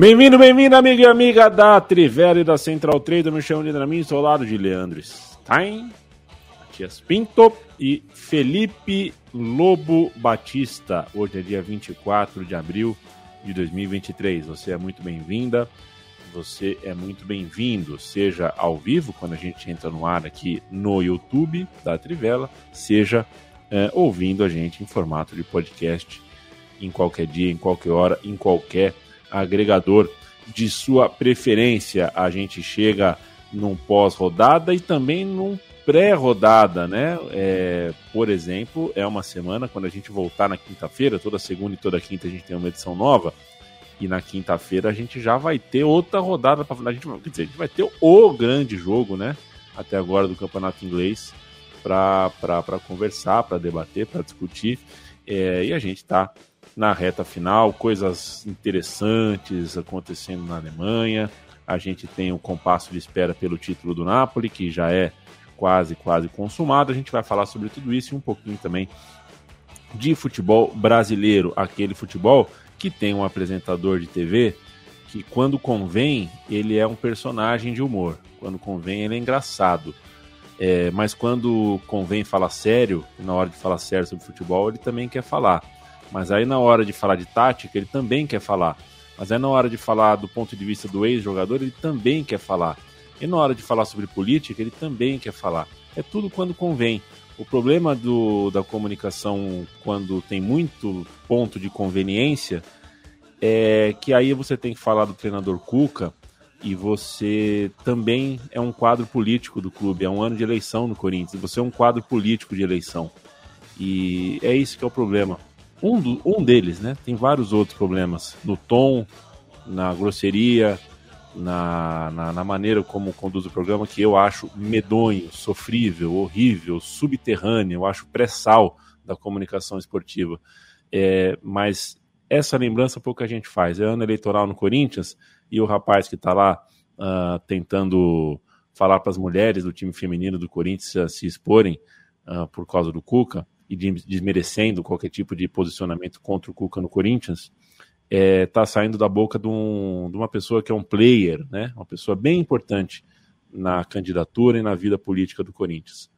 Bem-vindo, bem-vindo, amigo e amiga da Trivela e da Central Trade. Eu me chamo de Dramin, sou ao lado de Leandro Stein, Matias Pinto e Felipe Lobo Batista. Hoje é dia 24 de abril de 2023. Você é muito bem-vinda, você é muito bem-vindo, seja ao vivo, quando a gente entra no ar aqui no YouTube da Trivela, seja é, ouvindo a gente em formato de podcast em qualquer dia, em qualquer hora, em qualquer agregador de sua preferência. A gente chega num pós-rodada e também num pré-rodada, né? É, por exemplo, é uma semana quando a gente voltar na quinta-feira, toda segunda e toda quinta a gente tem uma edição nova. E na quinta-feira a gente já vai ter outra rodada para a gente, quer dizer, a gente vai ter o grande jogo, né? Até agora do campeonato inglês para conversar, para debater, para discutir. É, e a gente está na reta final, coisas interessantes acontecendo na Alemanha. A gente tem o compasso de espera pelo título do Napoli, que já é quase, quase consumado. A gente vai falar sobre tudo isso e um pouquinho também de futebol brasileiro, aquele futebol que tem um apresentador de TV que quando convém ele é um personagem de humor, quando convém ele é engraçado, é, mas quando convém falar sério, na hora de falar sério sobre futebol ele também quer falar. Mas aí na hora de falar de tática, ele também quer falar. Mas aí na hora de falar do ponto de vista do ex-jogador, ele também quer falar. E na hora de falar sobre política, ele também quer falar. É tudo quando convém. O problema do, da comunicação quando tem muito ponto de conveniência é que aí você tem que falar do treinador Cuca e você também é um quadro político do clube. É um ano de eleição no Corinthians. Você é um quadro político de eleição. E é isso que é o problema. Um, do, um deles, né? Tem vários outros problemas. No tom, na grosseria, na, na, na, maneira como conduz o programa, que eu acho medonho, sofrível, horrível, subterrâneo, eu acho pré-sal da comunicação esportiva. É, mas essa lembrança pouca gente faz. É ano eleitoral no Corinthians e o rapaz que está lá uh, tentando falar para as mulheres do time feminino do Corinthians se exporem uh, por causa do Cuca, e desmerecendo qualquer tipo de posicionamento contra o Cuca no Corinthians, está é, saindo da boca de, um, de, uma pessoa que é um player, né? uma pessoa bem importante na candidatura e na vida política do Corinthians.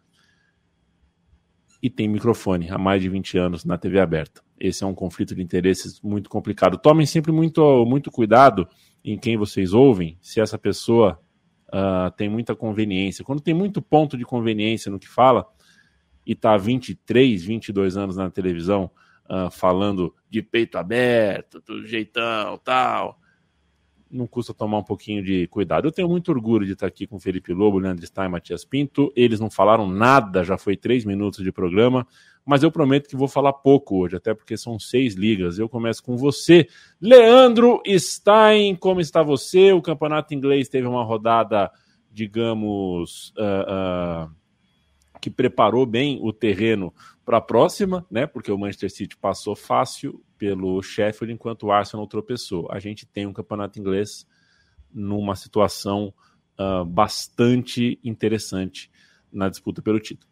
E tem microfone há mais de 20 anos na TV aberta. Esse é um conflito de interesses muito complicado. Tomem sempre muito, muito cuidado em quem vocês ouvem, se essa pessoa uh, tem muita conveniência. Quando tem muito ponto de conveniência no que fala, e tá 23, 22 anos na televisão uh, falando de peito aberto, do jeitão, tal, não custa tomar um pouquinho de cuidado. Eu tenho muito orgulho de estar aqui com Felipe Lobo, Leandro Stein Matias Pinto. Eles não falaram nada, já foi três minutos de programa, mas eu prometo que vou falar pouco hoje, até porque são seis ligas. Eu começo com você, Leandro Stein. Como está você? O campeonato inglês teve uma rodada, digamos. Uh, uh, que preparou bem o terreno para a próxima, né? Porque o Manchester City passou fácil pelo Sheffield, enquanto o Arsenal tropeçou. A gente tem um campeonato inglês numa situação uh, bastante interessante na disputa pelo título.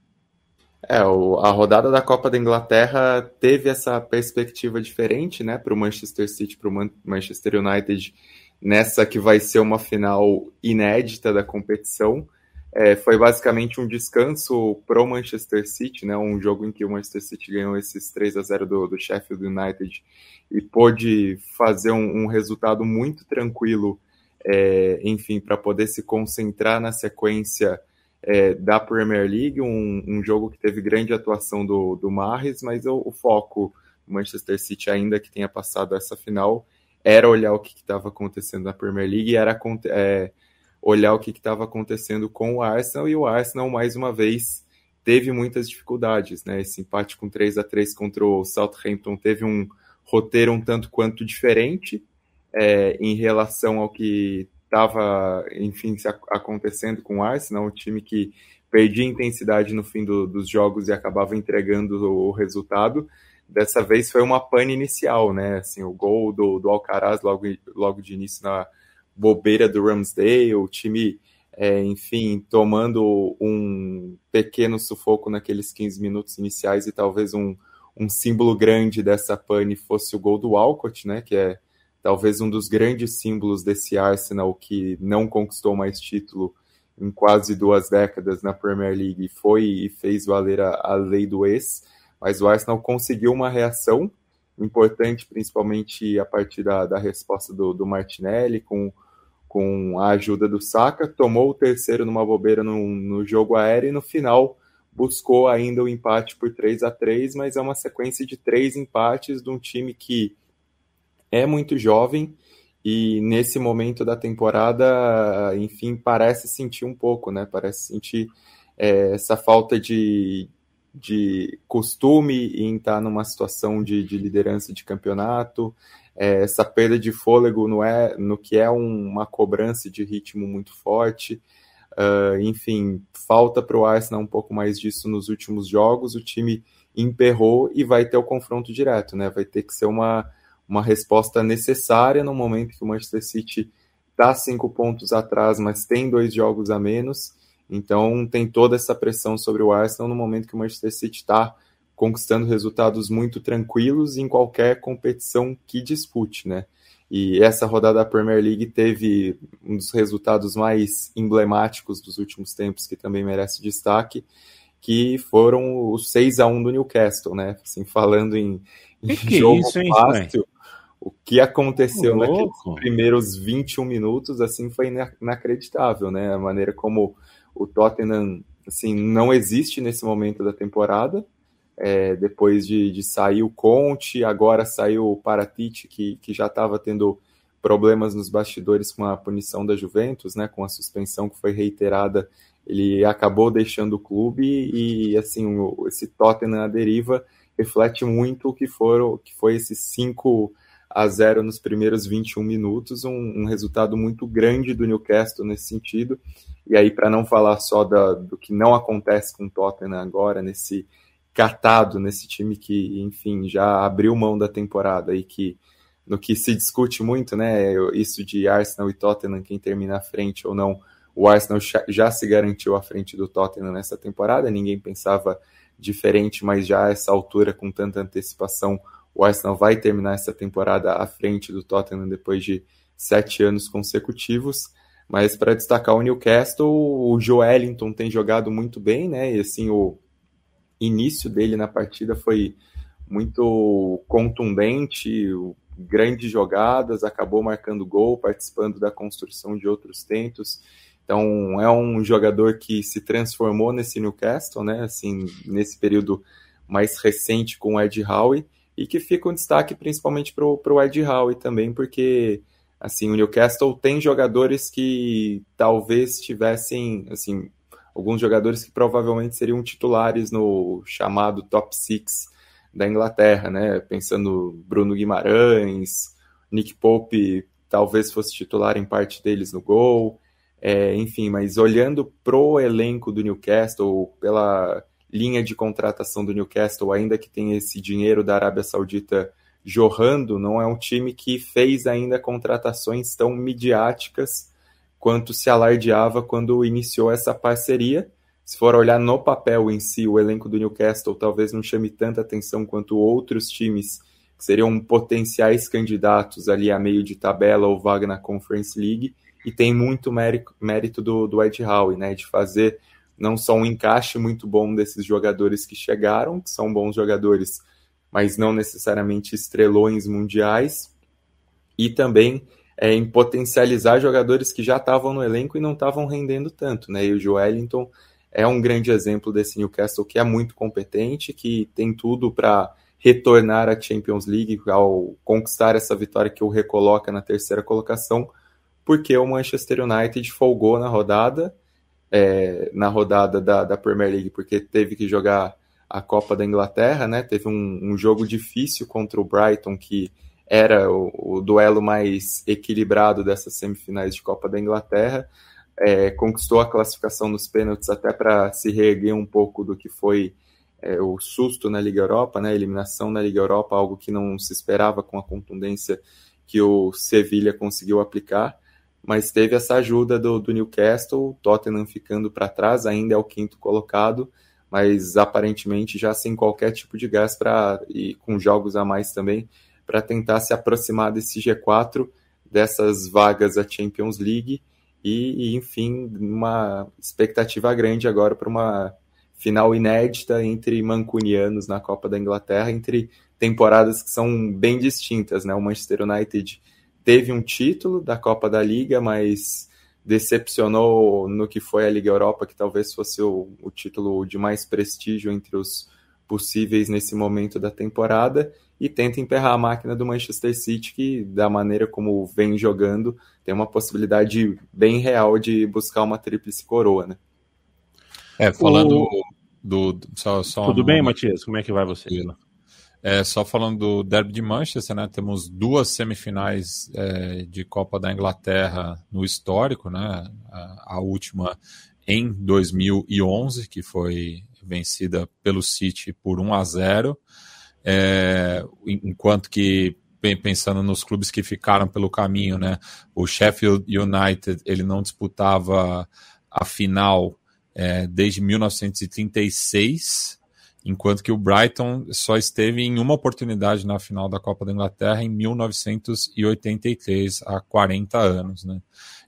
É, o, a rodada da Copa da Inglaterra teve essa perspectiva diferente, né, para o Manchester City, para o Manchester United, nessa que vai ser uma final inédita da competição. É, foi basicamente um descanso para o Manchester City, né? Um jogo em que o Manchester City ganhou esses 3 a 0 do, do Sheffield United e pôde fazer um, um resultado muito tranquilo, é, enfim, para poder se concentrar na sequência é, da Premier League, um, um, jogo que teve grande atuação do, do Mahrez, mas o, o foco do Manchester City, ainda que tenha passado essa final, era olhar o que estava acontecendo na Premier League e era é, olhar o que estava acontecendo com o Arsenal e o Arsenal mais uma vez teve muitas dificuldades, né? Esse empate com 3 a 3 contra o Southampton teve um roteiro um tanto quanto diferente é, em relação ao que estava, enfim, acontecendo com o Arsenal, um time que perdia intensidade no fim do, dos jogos e acabava entregando o resultado. Dessa vez foi uma pane inicial, né? Assim, o gol do, do Alcaraz logo, logo de início na bobeira do Ramsdale, o time, é, enfim, tomando um pequeno sufoco naqueles 15 minutos iniciais e talvez um, um símbolo grande dessa pane fosse o gol do Walcott, né? Que é talvez um dos grandes símbolos desse Arsenal que não conquistou mais título em quase duas décadas na Premier League foi e fez valer a, a lei do ex, mas o Arsenal conseguiu uma reação importante, principalmente a partir da, da resposta do, do, Martinelli, com, com a ajuda do Saka, tomou o terceiro numa bobeira no, no jogo aéreo e no final buscou ainda o empate por 3 a 3 mas é uma sequência de três empates de um time que é muito jovem e nesse momento da temporada, enfim, parece sentir um pouco, né? Parece sentir é, essa falta de, de costume em estar numa situação de, de liderança de campeonato, é, essa perda de fôlego no, é, no que é um, uma cobrança de ritmo muito forte. Uh, enfim, falta para o Arsenal um pouco mais disso nos últimos jogos. O time emperrou e vai ter o confronto direto, né? Vai ter que ser uma uma resposta necessária no momento que o Manchester City está cinco pontos atrás, mas tem dois jogos a menos. Então tem toda essa pressão sobre o Arsenal no momento que o Manchester City está conquistando resultados muito tranquilos em qualquer competição que dispute, né? E essa rodada da Premier League teve um dos resultados mais emblemáticos dos últimos tempos, que também merece destaque, que foram os 6 a 1 do Newcastle, né? Assim, falando em, que jogo é isso, hein, fácil, o que aconteceu naqueles primeiros 21 minutos, assim, foi inacreditável, né? A maneira como o Tottenham, assim, não existe nesse momento da temporada. É, depois de, de, sair o Conte, agora saiu o Paratite, que, que já estava tendo problemas nos bastidores com a punição da Juventus, né? Com a suspensão que foi reiterada, ele acabou deixando o clube e, assim, o, esse Tottenham à deriva reflete muito o que foram, que foi esses cinco a 0 nos primeiros 21 minutos, um, um, resultado muito grande do Newcastle nesse sentido. E aí, para não falar só da, do que não acontece com o Tottenham agora, nesse catado, nesse time que, enfim, já abriu mão da temporada e que no que se discute muito, né, isso de Arsenal e Tottenham, quem termina à frente ou não, o Arsenal já se garantiu à frente do Tottenham nessa temporada, ninguém pensava diferente, mas já a essa altura, com tanta antecipação, o Arsenal vai terminar essa temporada à frente do Tottenham depois de sete anos consecutivos. Mas para destacar o Newcastle, o Joelinton tem jogado muito bem, né? E assim, o início dele na partida foi muito contundente, grandes jogadas, acabou marcando gol, participando da construção de outros tentos. Então, é um jogador que se transformou nesse Newcastle, né? Assim, nesse período mais recente com o Ed Howe e que fica um destaque principalmente para o Ed Howe também, porque assim o Newcastle tem jogadores que talvez tivessem assim alguns jogadores que provavelmente seriam titulares no chamado top six da Inglaterra, né? Pensando Bruno Guimarães, Nick Pope, talvez fosse titular em parte deles no gol. É, enfim, mas olhando pro elenco do Newcastle, pela linha de contratação do Newcastle, ainda que tenha esse dinheiro da Arábia Saudita jorrando, não é um time que fez ainda contratações tão midiáticas quanto se alardeava quando iniciou essa parceria. Se for olhar no papel em si, o elenco do Newcastle talvez não chame tanta atenção quanto outros times que seriam potenciais candidatos ali a meio de tabela ou vaga na Conference League, e tem muito mérito do, Ed Howe, né, de fazer não só um encaixe muito bom desses jogadores que chegaram, que são bons jogadores, mas não necessariamente estrelões mundiais, e também é, em potencializar jogadores que já estavam no elenco e não estavam rendendo tanto, né? E o Joelinton é um grande exemplo desse Newcastle que é muito competente, que tem tudo para retornar à Champions League ao conquistar essa vitória que o recoloca na terceira colocação, porque o Manchester United folgou na rodada, é, na rodada da, da Premier League, porque teve que jogar a Copa da Inglaterra, né? Teve um, um jogo difícil contra o Brighton, que era o, o, duelo mais equilibrado dessas semifinais de Copa da Inglaterra. É, conquistou a classificação nos pênaltis até para se reerguer um pouco do que foi é, o susto na Liga Europa, né? A eliminação na Liga Europa, algo que não se esperava com a contundência que o Sevilha conseguiu aplicar mas teve essa ajuda do, do Newcastle, Tottenham ficando para trás, ainda é o quinto colocado, mas aparentemente já sem qualquer tipo de gás para e com jogos a mais também para tentar se aproximar desse G4, dessas vagas da Champions League e, e enfim, uma expectativa grande agora para uma final inédita entre mancunianos na Copa da Inglaterra, entre temporadas que são bem distintas, né? O Manchester United teve um título da Copa da Liga, mas decepcionou no que foi a Liga Europa, que talvez fosse o, o título de mais prestígio entre os possíveis nesse momento da temporada, e tenta emperrar a máquina do Manchester City, que, da maneira como vem jogando, tem uma possibilidade bem real de buscar uma tríplice coroa, né? É, falando o... do, do. só, só Tudo um... bem, Matias? Como é que vai você? É, só falando do Derby de Manchester, né, temos duas semifinais é, de Copa da Inglaterra no histórico, né, a, a, última em 2011, que foi vencida pelo City por 1 a 0, é, enquanto que pensando nos clubes que ficaram pelo caminho, né, o Sheffield United ele não disputava a final é, desde 1936 enquanto que o Brighton só esteve em uma oportunidade na final da Copa da Inglaterra em 1983, há 40 anos, né?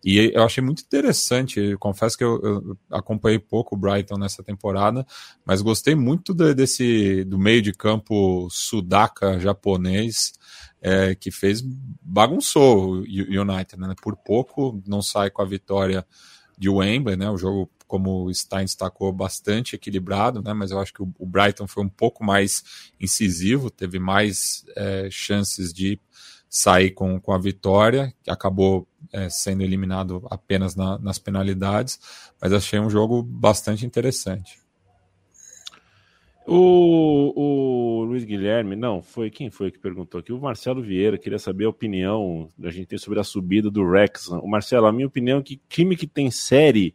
E eu achei muito interessante, confesso que eu, eu acompanhei pouco o Brighton nessa temporada, mas gostei muito de, desse do meio de campo sudaca japonês, é, que fez bagunçou o United, né? Por pouco não sai com a vitória de Wembley, né? O jogo como o Stein destacou, bastante equilibrado, né? mas eu acho que o, Brighton foi um pouco mais incisivo, teve mais é, chances de sair com, com a vitória, que acabou é, sendo eliminado apenas na, nas penalidades, mas achei um jogo bastante interessante. O, o Luiz Guilherme, não, foi quem foi que perguntou aqui? O Marcelo Vieira queria saber a opinião da gente sobre a subida do Wrexham. O Marcelo, a minha opinião é que time que tem série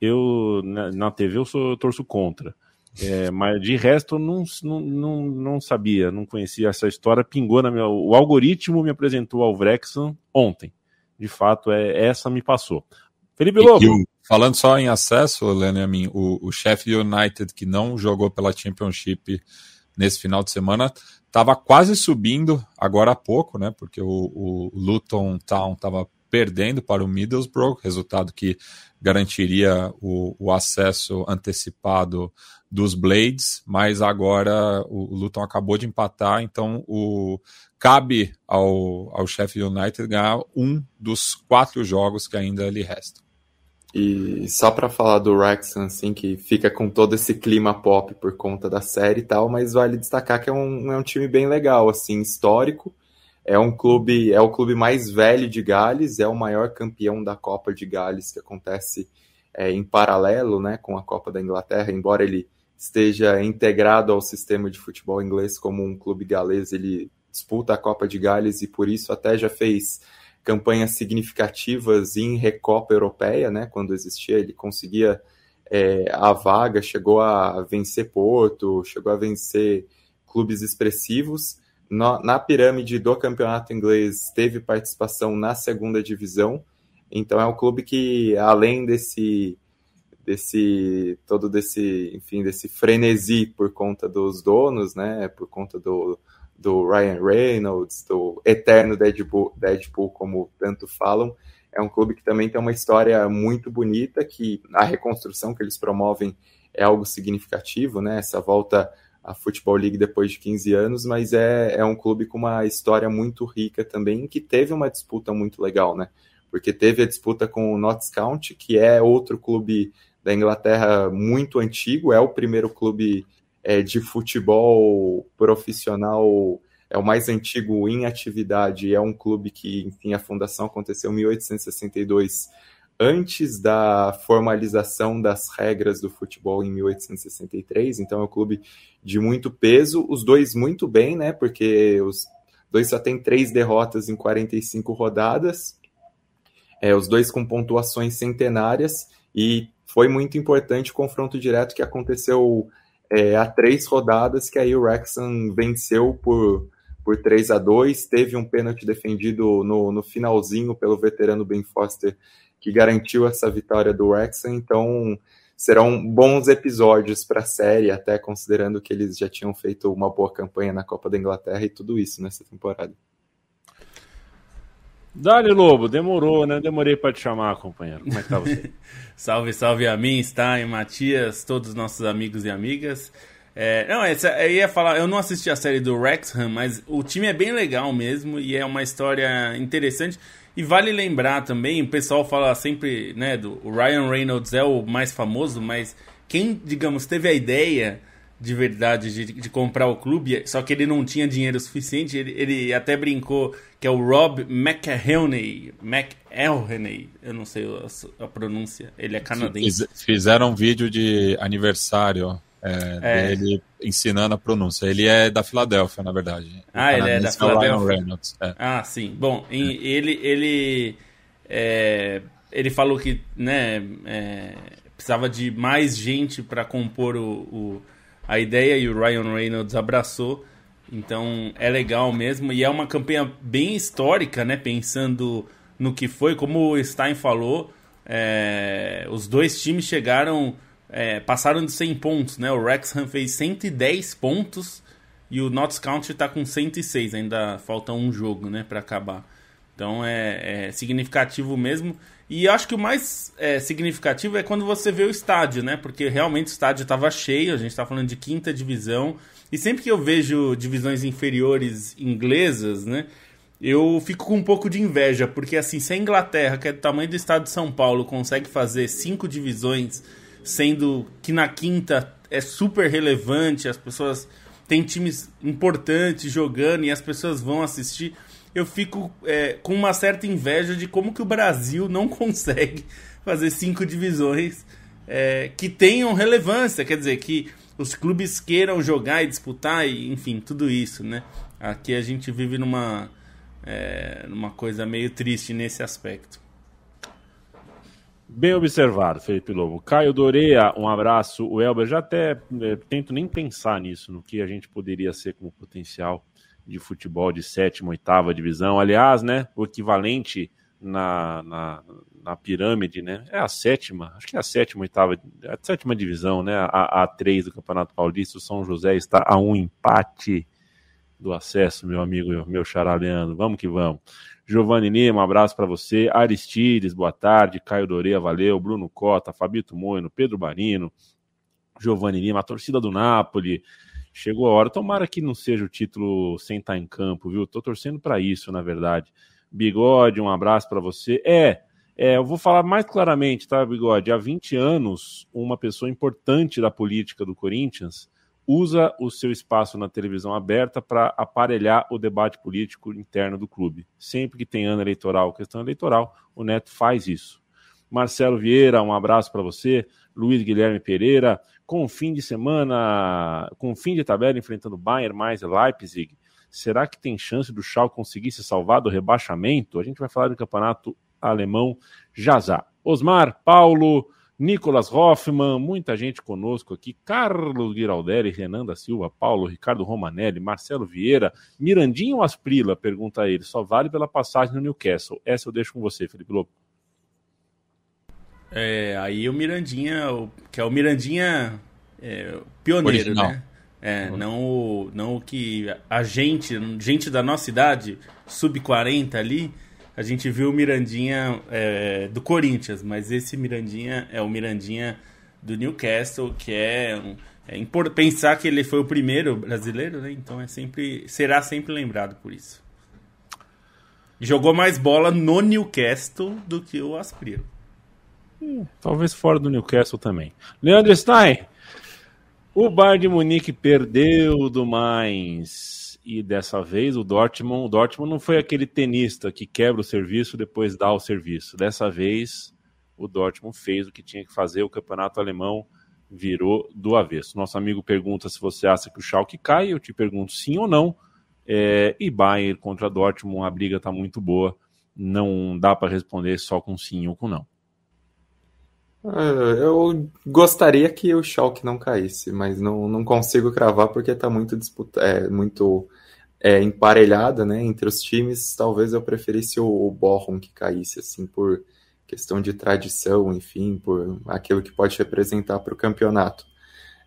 eu na, na TV eu, sou, eu torço contra. É, mas de resto eu não, não, não, não, sabia, não conhecia essa história. Pingou na minha. O algoritmo me apresentou ao Vrexan ontem. De fato, é essa me passou. Felipe Lobo. Falando só em acesso, mim, o, o Sheffield United, que não jogou pela Championship nesse final de semana, estava quase subindo agora há pouco, né? Porque o, o Luton Town estava perdendo para o Middlesbrough, resultado que garantiria o, o acesso antecipado dos Blades, mas agora o, Luton acabou de empatar, então o cabe ao, ao Sheffield United ganhar um dos quatro jogos que ainda lhe restam. E só para falar do Wrexham, assim, que fica com todo esse clima pop por conta da série e tal, mas vale destacar que é um, é um time bem legal, assim, histórico, é um clube, é o clube mais velho de Gales, é o maior campeão da Copa de Gales que acontece é, em paralelo, né, com a Copa da Inglaterra, embora ele esteja integrado ao sistema de futebol inglês como um clube galês, ele disputa a Copa de Gales e por isso até já fez campanhas significativas em Recopa Europeia, né, quando existia, ele conseguia é, a vaga, chegou a vencer Porto, chegou a vencer clubes expressivos no, na pirâmide do campeonato inglês teve participação na segunda divisão. Então é um clube que, além desse desse todo desse enfim desse frenesi por conta dos donos né por conta do, do Ryan Reynolds do eterno Deadpool, Deadpool como tanto falam é um clube que também tem uma história muito bonita que a reconstrução que eles promovem é algo significativo né essa volta a Football League depois de 15 anos, mas é, é um clube com uma história muito rica também, que teve uma disputa muito legal, né? Porque teve a disputa com o Notts County, que é outro clube da Inglaterra muito antigo, é o primeiro clube é, de futebol profissional é o mais antigo em atividade, é um clube que, enfim, a fundação aconteceu em 1862, antes da formalização das regras do futebol em 1863, então é um clube de muito peso, os dois muito bem, né, porque os dois só têm três derrotas em 45 rodadas, é, os dois com pontuações centenárias, e foi muito importante o confronto direto que aconteceu é, há três rodadas, que aí o Wrexham venceu por por 3 a 2 Teve um pênalti defendido no, no finalzinho pelo veterano Ben Foster, que garantiu essa vitória do Wrexham. Então, serão bons episódios para a série, até considerando que eles já tinham feito uma boa campanha na Copa da Inglaterra e tudo isso nessa temporada. Dali Lobo, demorou, né? Demorei para te chamar, companheiro. Como é que tá você? salve, salve a mim, Stein, Matias, todos os nossos amigos e amigas. É, não, essa, eu ia falar, eu não assisti a série do Wrexham, mas o time é bem legal mesmo e é uma história interessante. E vale lembrar também, o pessoal fala sempre, né, do o Ryan Reynolds é o mais famoso, mas quem, digamos, teve a ideia de verdade de, de comprar o clube, só que ele não tinha dinheiro suficiente, ele, ele até brincou que é o Rob McElhenney, McElhenney, eu não sei a, a pronúncia, ele é canadense. Fizeram um vídeo de aniversário é, é. dele ensinando a pronúncia. Ele é da Filadélfia, na verdade. Ah, ele é da Filadélfia. É. Ah, sim. Bom, ele ele é, ele falou que né é, precisava de mais gente para compor o, o, a ideia e o Ryan Reynolds abraçou. Então é legal mesmo e é uma campanha bem histórica, né? Pensando no que foi, como o Stein falou, é, os dois times chegaram é, passaram de 100 pontos, né? O Wrexham fez 110 pontos e o Notts County está com 106, ainda falta um jogo, né, para acabar. Então é, é, significativo mesmo. E acho que o mais é, significativo é quando você vê o estádio, né? Porque realmente o estádio estava cheio, a gente está falando de quinta divisão. E sempre que eu vejo divisões inferiores inglesas, né? Eu fico com um pouco de inveja, porque assim, se a Inglaterra, que é do tamanho do estado de São Paulo, consegue fazer cinco divisões sendo que na quinta é super relevante, as pessoas têm times importantes jogando e as pessoas vão assistir. Eu fico é, com uma certa inveja de como que o Brasil não consegue fazer cinco divisões é, que tenham relevância, quer dizer, que os clubes queiram jogar e disputar, e, enfim, tudo isso, né? Aqui a gente vive numa, é, numa coisa meio triste nesse aspecto. Bem observado, Felipe Lobo. Caio Doreia, um abraço. O Elber, já até é, tento nem pensar nisso, no que a gente poderia ser como potencial de futebol de sétima, oitava divisão. Aliás, né, o equivalente na, na, na, pirâmide, né, é a sétima, acho que é a sétima, oitava, a sétima divisão, né, a, a três do Campeonato Paulista. O São José está a um empate do acesso, meu amigo, meu xará Leandro. Vamos que vamos. Giovanni Lima, um abraço para você. Aristides, boa tarde. Caio Doreia, valeu. Bruno Cota, Fabito Moino, Pedro Barino, Giovanni Lima, a torcida do Napoli. Chegou a hora. Tomara que não seja o título sem estar em campo, viu? Tô torcendo para isso, na verdade. Bigode, um abraço para você. É, é, eu vou falar mais claramente, tá, Bigode? Há 20 anos, uma pessoa importante da política do Corinthians usa o seu espaço na televisão aberta para aparelhar o debate político interno do clube. Sempre que tem ano eleitoral, questão eleitoral, o Neto faz isso. Marcelo Vieira, um abraço para você. Luiz Guilherme Pereira, com fim de semana, com fim de tabela enfrentando Bayern mais Leipzig, será que tem chance do Schalke conseguir se salvar do rebaixamento? A gente vai falar do campeonato alemão já já. Osmar, Paulo, Nicolas Hoffman, muita gente conosco aqui, Carlos Giraldelli, Renan da Silva, Paulo, Ricardo Romanelli, Marcelo Vieira, Mirandinho Asprila, pergunta ele, só vale pela passagem no Newcastle. Essa eu deixo com você, Felipe Lobo. É, aí o Mirandinha, que é o Mirandinha é, pioneiro, Original. né? É, não o, não o que a gente, gente da nossa idade, sub-40 ali, a gente viu o Mirandinha é, do Corinthians, mas esse Mirandinha é o Mirandinha do Newcastle, que é, um, é pensar que ele foi o primeiro brasileiro, né? Então é sempre será sempre lembrado por isso. Jogou mais bola no Newcastle do que o Aspriro. Hum, talvez fora do Newcastle também. Leandro Stein, o Bayern de Munique perdeu do mais e dessa vez o Dortmund, o Dortmund não foi aquele tenista que quebra o serviço depois dá o serviço. Dessa vez o Dortmund fez o que tinha que fazer, o campeonato alemão virou do avesso. Nosso amigo pergunta se você acha que o Schalke cai, eu te pergunto sim ou não. É, e Bayern contra Dortmund, a briga está muito boa, não dá para responder só com sim ou com não. É, eu gostaria que o Schalke não caísse, mas não, não consigo cravar porque está muito disputa, é, muito é, emparelhada, né, entre os times. Talvez eu preferisse o, o que caísse, assim, por questão de tradição, enfim, por aquilo que pode representar para o campeonato.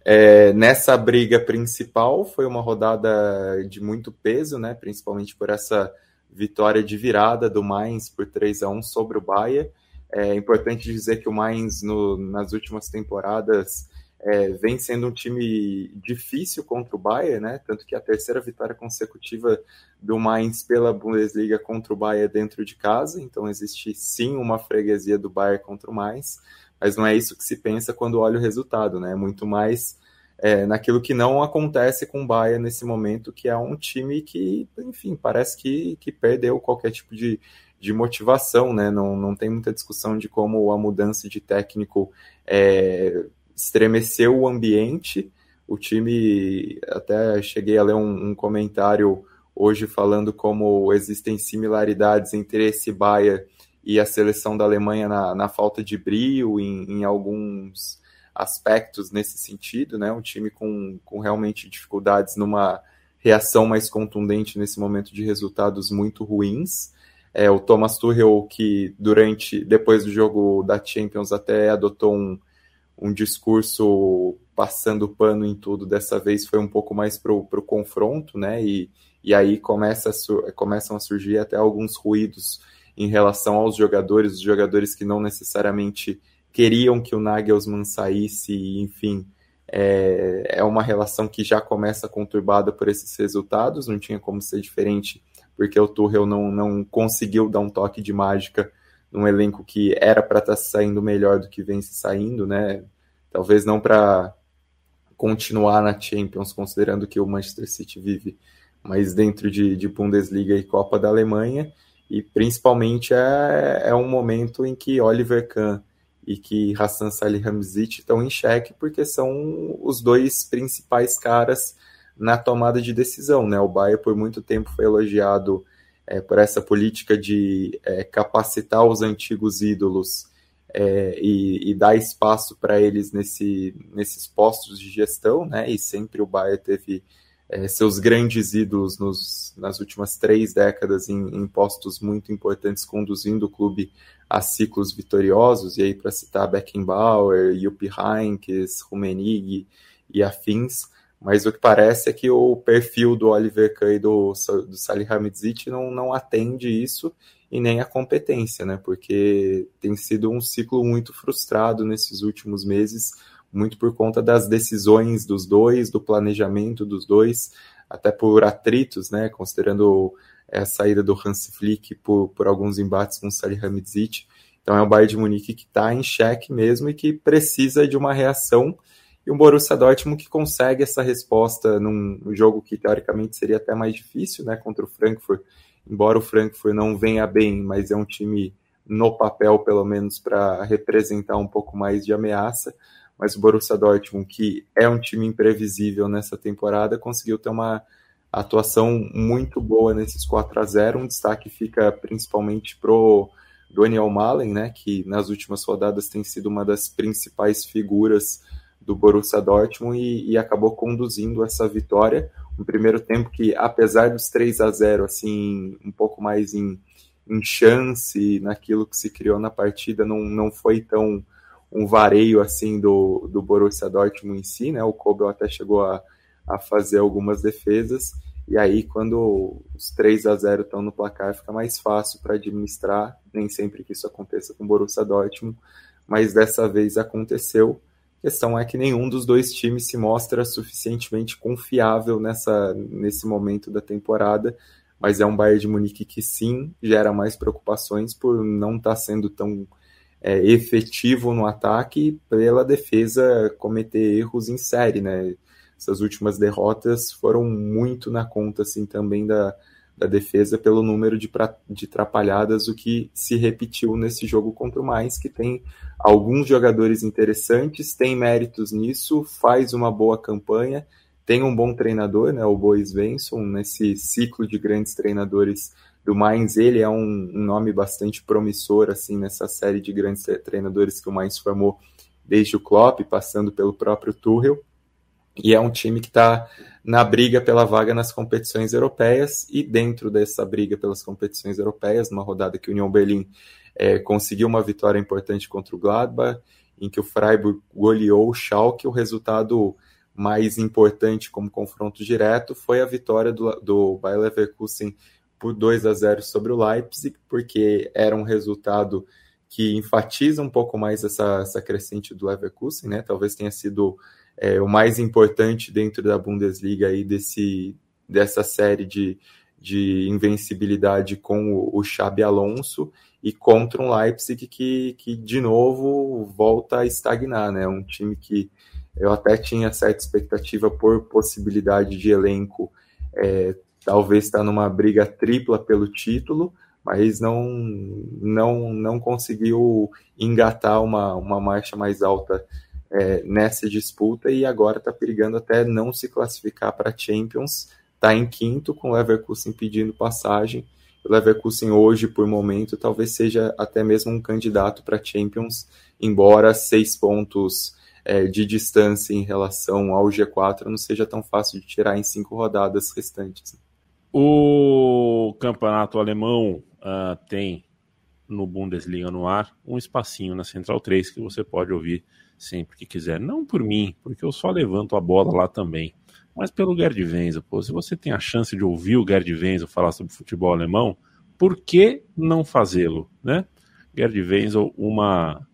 É, nessa briga principal foi uma rodada de muito peso, né, principalmente por essa vitória de virada do Mainz por 3 a 1 sobre o Bayern é importante dizer que o Mainz, no, nas últimas temporadas, é, vem sendo um time difícil contra o Bayern, né? Tanto que a terceira vitória consecutiva do Mainz pela Bundesliga contra o Bayern dentro de casa. Então existe sim uma freguesia do Bayern contra o Mainz, mas não é isso que se pensa quando olha o resultado, né? É muito mais é, naquilo que não acontece com o Bayern nesse momento, que é um time que, enfim, parece que, que perdeu qualquer tipo de, de motivação, né? Não, não tem muita discussão de como a mudança de técnico é, estremeceu o ambiente. O time, até cheguei a ler um, um comentário hoje falando como existem similaridades entre esse Bayern e a seleção da Alemanha na, na falta de brio em, em, alguns aspectos nesse sentido, né? Um time com, com realmente dificuldades numa reação mais contundente nesse momento de resultados muito ruins. É, o Thomas Tuchel, que durante, depois do jogo da Champions, até adotou um, um discurso passando pano em tudo, dessa vez foi um pouco mais para o confronto, né? E, e aí começa a começam a surgir até alguns ruídos em relação aos jogadores, os jogadores que não necessariamente queriam que o Nagelsmann saísse, enfim. É, é uma relação que já começa conturbada por esses resultados, não tinha como ser diferente porque o Tuchel não, não conseguiu dar um toque de mágica num elenco que era para estar tá saindo melhor do que vem se saindo, né? Talvez não para continuar na Champions, considerando que o Manchester City vive mas dentro de, de Bundesliga e Copa da Alemanha, e principalmente é, é um momento em que Oliver Kahn e que Hassan Salihamidzic estão em xeque, porque são os dois principais caras na tomada de decisão. Né? O Bayern, por muito tempo, foi elogiado é, por essa política de é, capacitar os antigos ídolos é, e, e, dar espaço para eles nesse, nesses postos de gestão, né? e sempre o Bayern teve é, seus grandes ídolos nos, nas últimas três décadas em, em, postos muito importantes, conduzindo o clube a ciclos vitoriosos, e aí para citar Beckenbauer, Jupp Heynckes, Rummenigge e afins, mas o que parece é que o perfil do Oliver Kahn e do, do Salih Hamidzic não, não atende isso e nem a competência, né? Porque tem sido um ciclo muito frustrado nesses últimos meses, muito por conta das decisões dos dois, do planejamento dos dois, até por atritos, né? Considerando a saída do Hans Flick por, por alguns embates com o Salih Hamidzic. Então é o Bayern de Munique que está em xeque mesmo e que precisa de uma reação e um Borussia Dortmund que consegue essa resposta num jogo que teoricamente seria até mais difícil, né, contra o Frankfurt, embora o Frankfurt não venha bem, mas é um time no papel pelo menos para representar um pouco mais de ameaça, mas o Borussia Dortmund, que é um time imprevisível nessa temporada, conseguiu ter uma atuação muito boa nesses 4 a 0 um destaque fica principalmente pro Daniel Malen, né, que nas últimas rodadas tem sido uma das principais figuras do Borussia Dortmund e, e, acabou conduzindo essa vitória. Um primeiro tempo que, apesar dos 3 a 0 assim, um pouco mais em, em chance naquilo que se criou na partida, não, não foi tão um vareio assim do, do Borussia Dortmund em si, né? O Kobel até chegou a, a fazer algumas defesas, e aí quando os 3 a 0 estão no placar, fica mais fácil para administrar, nem sempre que isso aconteça com o Borussia Dortmund, mas dessa vez aconteceu, questão é que nenhum dos dois times se mostra suficientemente confiável nessa, nesse momento da temporada, mas é um Bayern de Munique que sim gera mais preocupações por não estar tá sendo tão é, efetivo no ataque pela defesa cometer erros em série, né? essas últimas derrotas foram muito na conta assim também da, da defesa pelo número de, pra, de trapalhadas, o que se repetiu nesse jogo contra o Mais, que tem alguns jogadores interessantes, tem méritos nisso, faz uma boa campanha, tem um bom treinador, né, o Bois Svensson, nesse ciclo de grandes treinadores do Mainz, ele é um, um, nome bastante promissor, assim, nessa série de grandes treinadores que o Mainz formou desde o Klopp, passando pelo próprio Tuchel, e é um time que está na briga pela vaga nas competições europeias e dentro dessa briga pelas competições europeias, numa rodada que o Union Berlin é, conseguiu uma vitória importante contra o Gladbach, em que o Freiburg goleou o Schalke, o resultado mais importante como confronto direto foi a vitória do, do Bayer Leverkusen por 2 a 0 sobre o Leipzig, porque era um resultado que enfatiza um pouco mais essa, essa crescente do Leverkusen, né? Talvez tenha sido é, o mais importante dentro da Bundesliga aí desse, dessa série de, de invencibilidade com o, o Xabi Alonso e contra um Leipzig que, que de novo volta a estagnar, né? Um time que eu até tinha certa expectativa por possibilidade de elenco, é, talvez estar tá numa briga tripla pelo título, mas não não não conseguiu engatar uma, uma marcha mais alta é, nessa disputa e agora está perigando até não se classificar para Champions. Está em quinto, com o Leverkusen pedindo passagem. O Leverkusen hoje, por momento, talvez seja até mesmo um candidato para Champions, embora seis pontos é, de distância em relação ao G4 não seja tão fácil de tirar em cinco rodadas restantes. O campeonato alemão uh, tem no Bundesliga no ar um espacinho na Central 3 que você pode ouvir sempre que quiser. Não por mim, porque eu só levanto a bola lá também, mas pelo Gerd Wenzel. Pô, se você tem a chance de ouvir o Gerd Wenzel falar sobre futebol alemão, por que não fazê-lo, né? Gerd Wenzel, uma,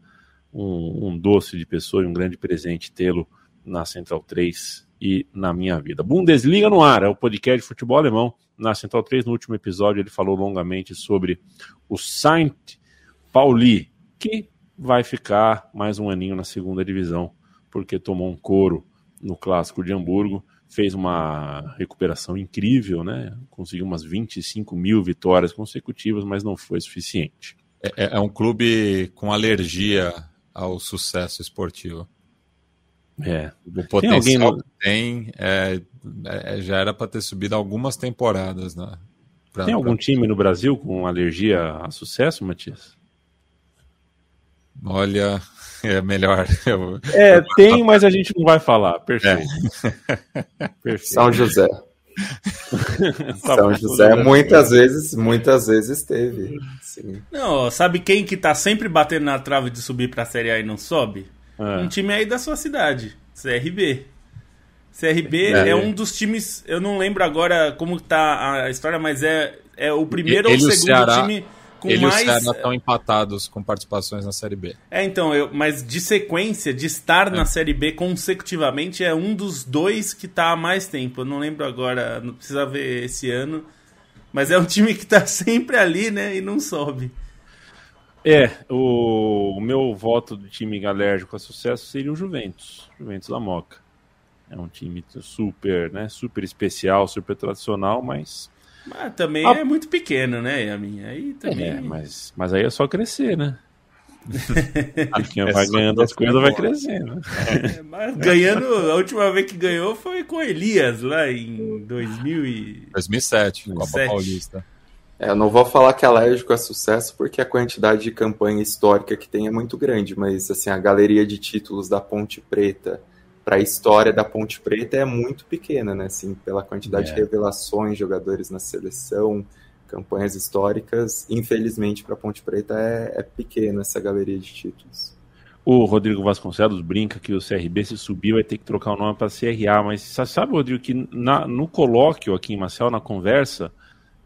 um, um doce de pessoa e um grande presente tê-lo na Central 3 e na minha vida. Bundesliga no ar, é o podcast de futebol alemão. Na Central 3, no último episódio, ele falou longamente sobre o Saint Pauli, que vai ficar mais um aninho na segunda divisão, porque tomou um couro no clássico de Hamburgo, fez uma recuperação incrível, né? Conseguiu umas 25 mil vitórias consecutivas, mas não foi suficiente. É, é, é um clube com alergia ao sucesso esportivo. É. O potencial tem que tem é, é, já era para ter subido algumas temporadas, né? Pra, tem algum pra... time no Brasil com alergia a sucesso, Matias? Olha, é melhor. Eu... É, tem, mas a gente não vai falar. Perfeito. É. Perfeito. São José. Tá São José muitas vezes, muitas vezes teve. Sim. Não, sabe quem que tá sempre batendo na trave de subir pra Série A e não sobe? É. Um time aí da sua cidade, CRB. CRB é, é um dos times, eu não lembro agora como tá a história, mas é, é o primeiro Ele, ou segundo Ceará, time com ele mais... e estão empatados com participações na Série B. É, então, eu, mas de sequência, de estar é. na Série B consecutivamente, é um dos dois que está há mais tempo. Eu não lembro agora, não precisa ver esse ano. Mas é um time que está sempre ali, né, e não sobe. É, o, o meu voto do time alérgico a sucesso seria o Juventus, Juventus da Moca. É um time super, né, super especial, super tradicional, mas mas também a... é muito pequeno, né, Yamin? Aí também... É, mas, mas aí é só crescer, né? Quem vai ganhando as coisas vai crescendo. É, mas ganhando, a última vez que ganhou foi com Elias, lá em 2000 e... 2007, 2007. Copa Paulista. É, eu não vou falar que é alérgico a sucesso, porque a quantidade de campanha histórica que tem é muito grande, mas assim, a galeria de títulos da Ponte Preta, para a história da Ponte Preta é muito pequena, né? Assim, pela quantidade é. de revelações, jogadores na seleção, campanhas históricas, infelizmente para a Ponte Preta é, é pequena essa galeria de títulos. O Rodrigo Vasconcelos brinca que o CRB se subir vai ter que trocar o nome para CRA, mas sabe, Rodrigo, que na, no colóquio aqui em Marcel, na conversa,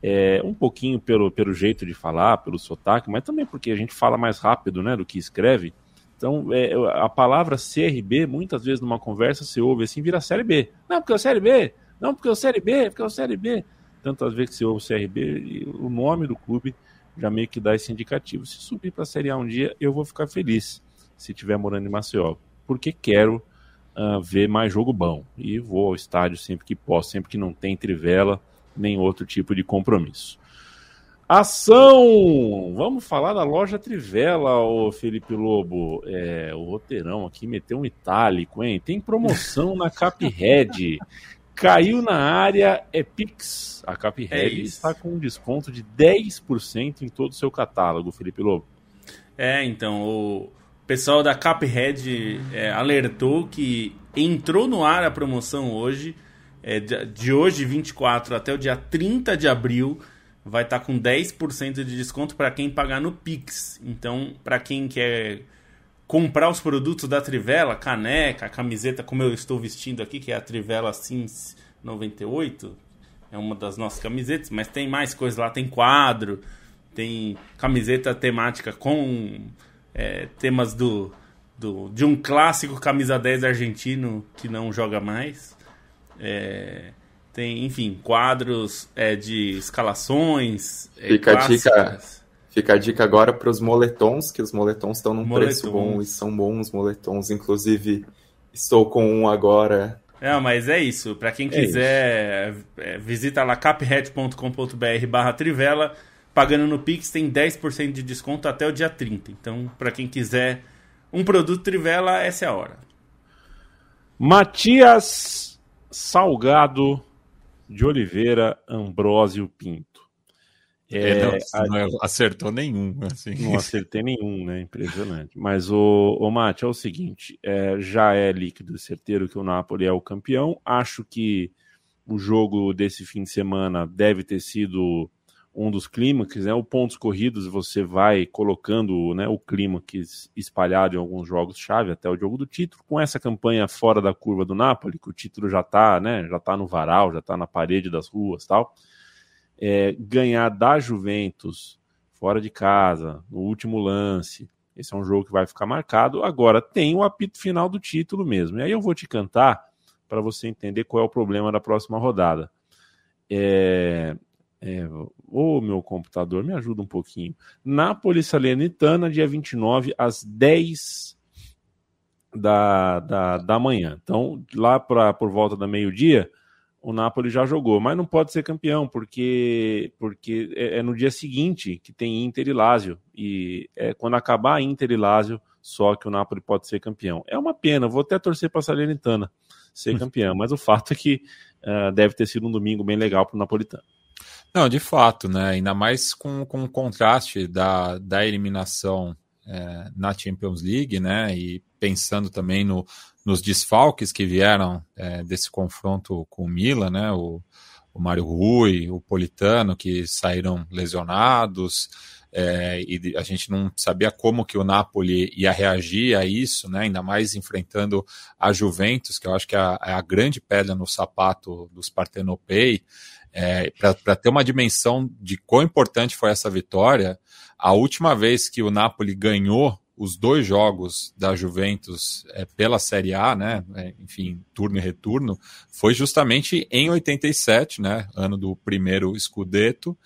é, um pouquinho pelo, pelo jeito de falar, pelo sotaque, mas também porque a gente fala mais rápido né, do que escreve, então, é, a palavra CRB, muitas vezes numa conversa, você ouve assim, vira Série B. Não, porque é o Série B. Não, porque é o Série B, porque é o Série B. Tantas vezes que você ouve CRB, o nome do clube já meio que dá esse indicativo. Se subir para a Série A um dia, eu vou ficar feliz se tiver morando em Maceió, porque quero uh, ver mais jogo bom. E vou ao estádio sempre que posso, sempre que não tem trivela, nem outro tipo de compromisso. Ação! Vamos falar da loja Trivela, o Felipe Lobo. É, o roteirão aqui meteu um itálico, hein? Tem promoção na Caphead. Caiu na área, é Pix. A Caphead é está com um desconto de 10% em todo o seu catálogo, Felipe Lobo. É, então, o pessoal da Caphead é, alertou que entrou no ar a promoção hoje, é, de hoje, 24 até o dia 30 de abril vai estar tá com 10% de desconto para quem pagar no Pix. Então, para quem quer comprar os produtos da Trivela, caneca, camiseta como eu estou vestindo aqui, que é a Trivela Sims 98, é uma das nossas camisetas, mas tem mais coisas lá, tem quadro, tem camiseta temática com é, temas do, do de um clássico camisa 10 argentino que não joga mais. É, tem, enfim, quadros é, de escalações. É, fica, a dica, fica a dica agora para os moletons, que os moletons estão num moletons. preço bom e são bons moletons. Inclusive, estou com um agora. É, mas é isso. Para quem é quiser, é, visita lá caphead.com.br barra trivela. Pagando no Pix tem 10% de desconto até o dia 30. Então, para quem quiser um produto Trivela, essa é a hora. Matias Salgado de Oliveira Ambrósio Pinto. É, é, não, não, acertou nenhum. Assim. Não acertei nenhum, né? Impressionante. Mas o, o Mate, é o seguinte: é, já é líquido e certeiro que o Napoli é o campeão. Acho que o jogo desse fim de semana deve ter sido um dos clímax, né? O pontos corridos você vai colocando, né, o clímax espalhado em alguns jogos chave até o jogo do título. Com essa campanha fora da curva do Napoli, que o título já está, né, já tá no varal, já está na parede das ruas, tal. É, ganhar da Juventus fora de casa, no último lance. Esse é um jogo que vai ficar marcado. Agora tem o apito final do título mesmo. E aí eu vou te cantar para você entender qual é o problema da próxima rodada. É, é, ô meu computador, me ajuda um pouquinho. Nápoles Salernitana, dia 29, às 10 da, da, da manhã. Então, lá pra, por volta da meio-dia, o Napoli já jogou, mas não pode ser campeão, porque, porque é, é, no dia seguinte que tem Inter e Lazio. E é quando acabar Inter e Lazio, só que o Napoli pode ser campeão. É uma pena, vou até torcer para a Salernitana ser campeão, mas o fato é que uh, deve ter sido um domingo bem legal para o Napolitano. Não, de fato, né? Ainda mais com, com o contraste da, da eliminação é, na Champions League, né? E pensando também no, nos desfalques que vieram é, desse confronto com o Milan, né? O, o Mário Rui, o Politano, que saíram lesionados, é, e a gente não sabia como que o Napoli ia reagir a isso, né? Ainda mais enfrentando a Juventus, que eu acho que é a, é a grande pedra no sapato dos Partenopei. É, Para ter uma dimensão de quão importante foi essa vitória, a última vez que o Napoli ganhou os dois jogos da Juventus é, pela Série A, né, é, enfim, turno e retorno, foi justamente em 87, né, ano do primeiro Scudetto,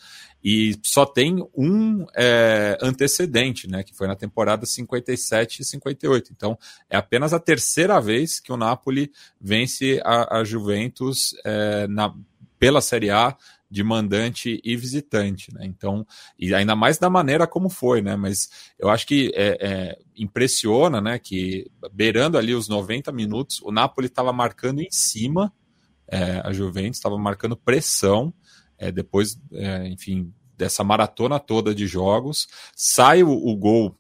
e só tem um é, antecedente, né, que foi na temporada 57 e 58. Então, é apenas a terceira vez que o Napoli vence a, a Juventus é, na, pela Série A de mandante e visitante, né? Então, e ainda mais da maneira como foi, né? Mas eu acho que é, é, impressiona, né? Que beirando ali os 90 minutos, o Napoli estava marcando em cima, é, a Juventus estava marcando pressão, é, depois, é, enfim, dessa maratona toda de jogos, sai o, o gol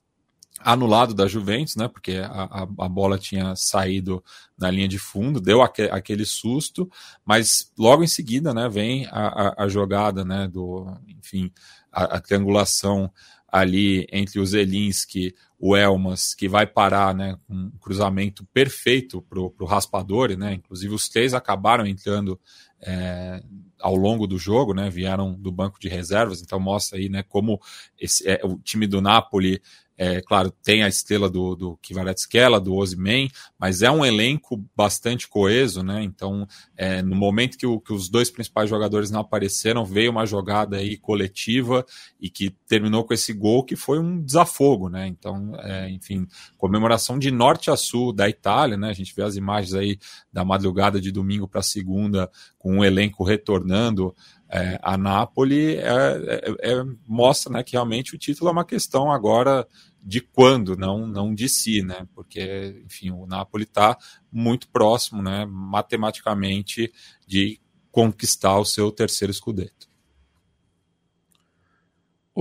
anulado da Juventus, né? Porque a, a, a, bola tinha saído na linha de fundo, deu aque, aquele susto, mas logo em seguida, né? Vem a, a jogada, né? Do, enfim, a, triangulação ali entre o Zelinski, o Elmas, que vai parar, né? Um cruzamento perfeito para o raspador, né? Inclusive os três acabaram entrando é, ao longo do jogo, né? Vieram do banco de reservas, então mostra aí, né? Como esse, é, o time do Napoli é, claro, tem a estrela do, do Kvaratskhelia, do Ozyman, mas é um elenco bastante coeso, né? Então, é, no momento que, o, que, os dois principais jogadores não apareceram, veio uma jogada aí coletiva e que terminou com esse gol que foi um desafogo, né? Então, é, enfim, comemoração de norte a sul da Itália, né? A gente vê as imagens aí da madrugada de domingo para segunda, com o um elenco retornando é, a Nápoles, é, é, é, mostra né, que realmente o título é uma questão agora de quando, não, não de si, né? Porque, enfim, o Napoli está muito próximo, né, matematicamente, de conquistar o seu terceiro escudeto.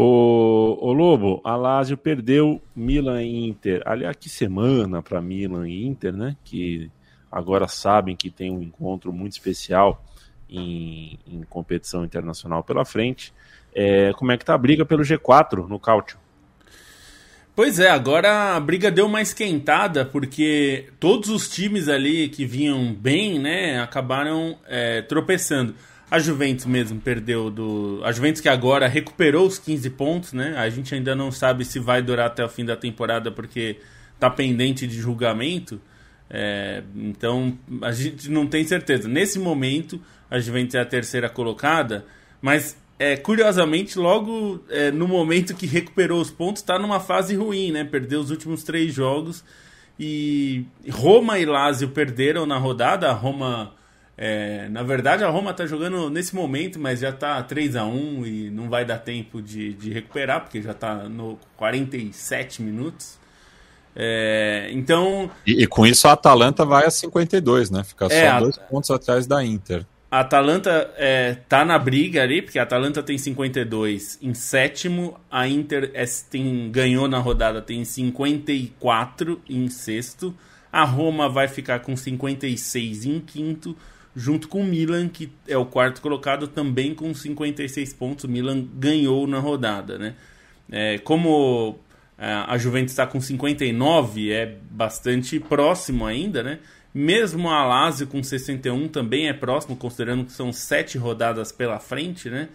O, o Lobo, a Lazio perdeu Milan e Inter. Aliás, que semana para Milan e Inter, né? Que agora sabem que tem um encontro muito especial em, em competição internacional pela frente. É, como é que tá a briga pelo G4 no Cáutio? Pois é, agora a briga deu uma esquentada, porque todos os times ali que vinham bem, né, acabaram é, tropeçando. A Juventus mesmo perdeu do. A Juventus que agora recuperou os 15 pontos, né? A gente ainda não sabe se vai durar até o fim da temporada, porque tá pendente de julgamento. É, então a gente não tem certeza. Nesse momento, a Juventus é a terceira colocada, mas é, curiosamente, logo é, no momento que recuperou os pontos, está numa fase ruim, né? Perdeu os últimos três jogos. E Roma e Lazio perderam na rodada. A Roma, é, na verdade, a Roma está jogando nesse momento, mas já está 3 a 1 e não vai dar tempo de, de recuperar, porque já está no 47 minutos. É, então. E, e, com isso a Atalanta vai a 52, né? Fica é, só dois pontos atrás da Inter. A Atalanta é, tá na briga ali, porque a Atalanta tem 52 em sétimo, a Inter é, tem, ganhou na rodada, tem 54 em sexto, a Roma vai ficar com 56 em quinto, junto com o Milan, que é o quarto colocado, também com 56 pontos. O Milan ganhou na rodada, né? É, como é, a Juventus está com 59, é bastante próximo ainda, né? Mesmo a Lazio com 61 também é próximo, considerando que são sete rodadas pela frente, né?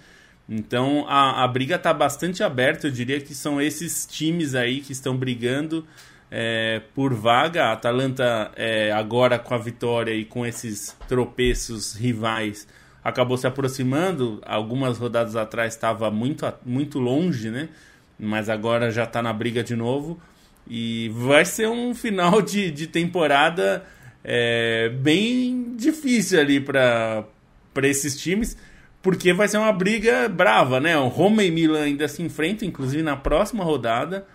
Então a, a briga está bastante aberta. Eu diria que são esses times aí que estão brigando é, por vaga. A Atalanta, é, agora com a vitória e com esses tropeços rivais, acabou se aproximando. Algumas rodadas atrás estava muito, muito longe, né? Mas agora já está na briga de novo. E vai ser um final de, de temporada é, bem difícil ali para esses times, porque vai ser uma briga brava, né? O Roma e Milan ainda se enfrentam, inclusive na próxima rodada.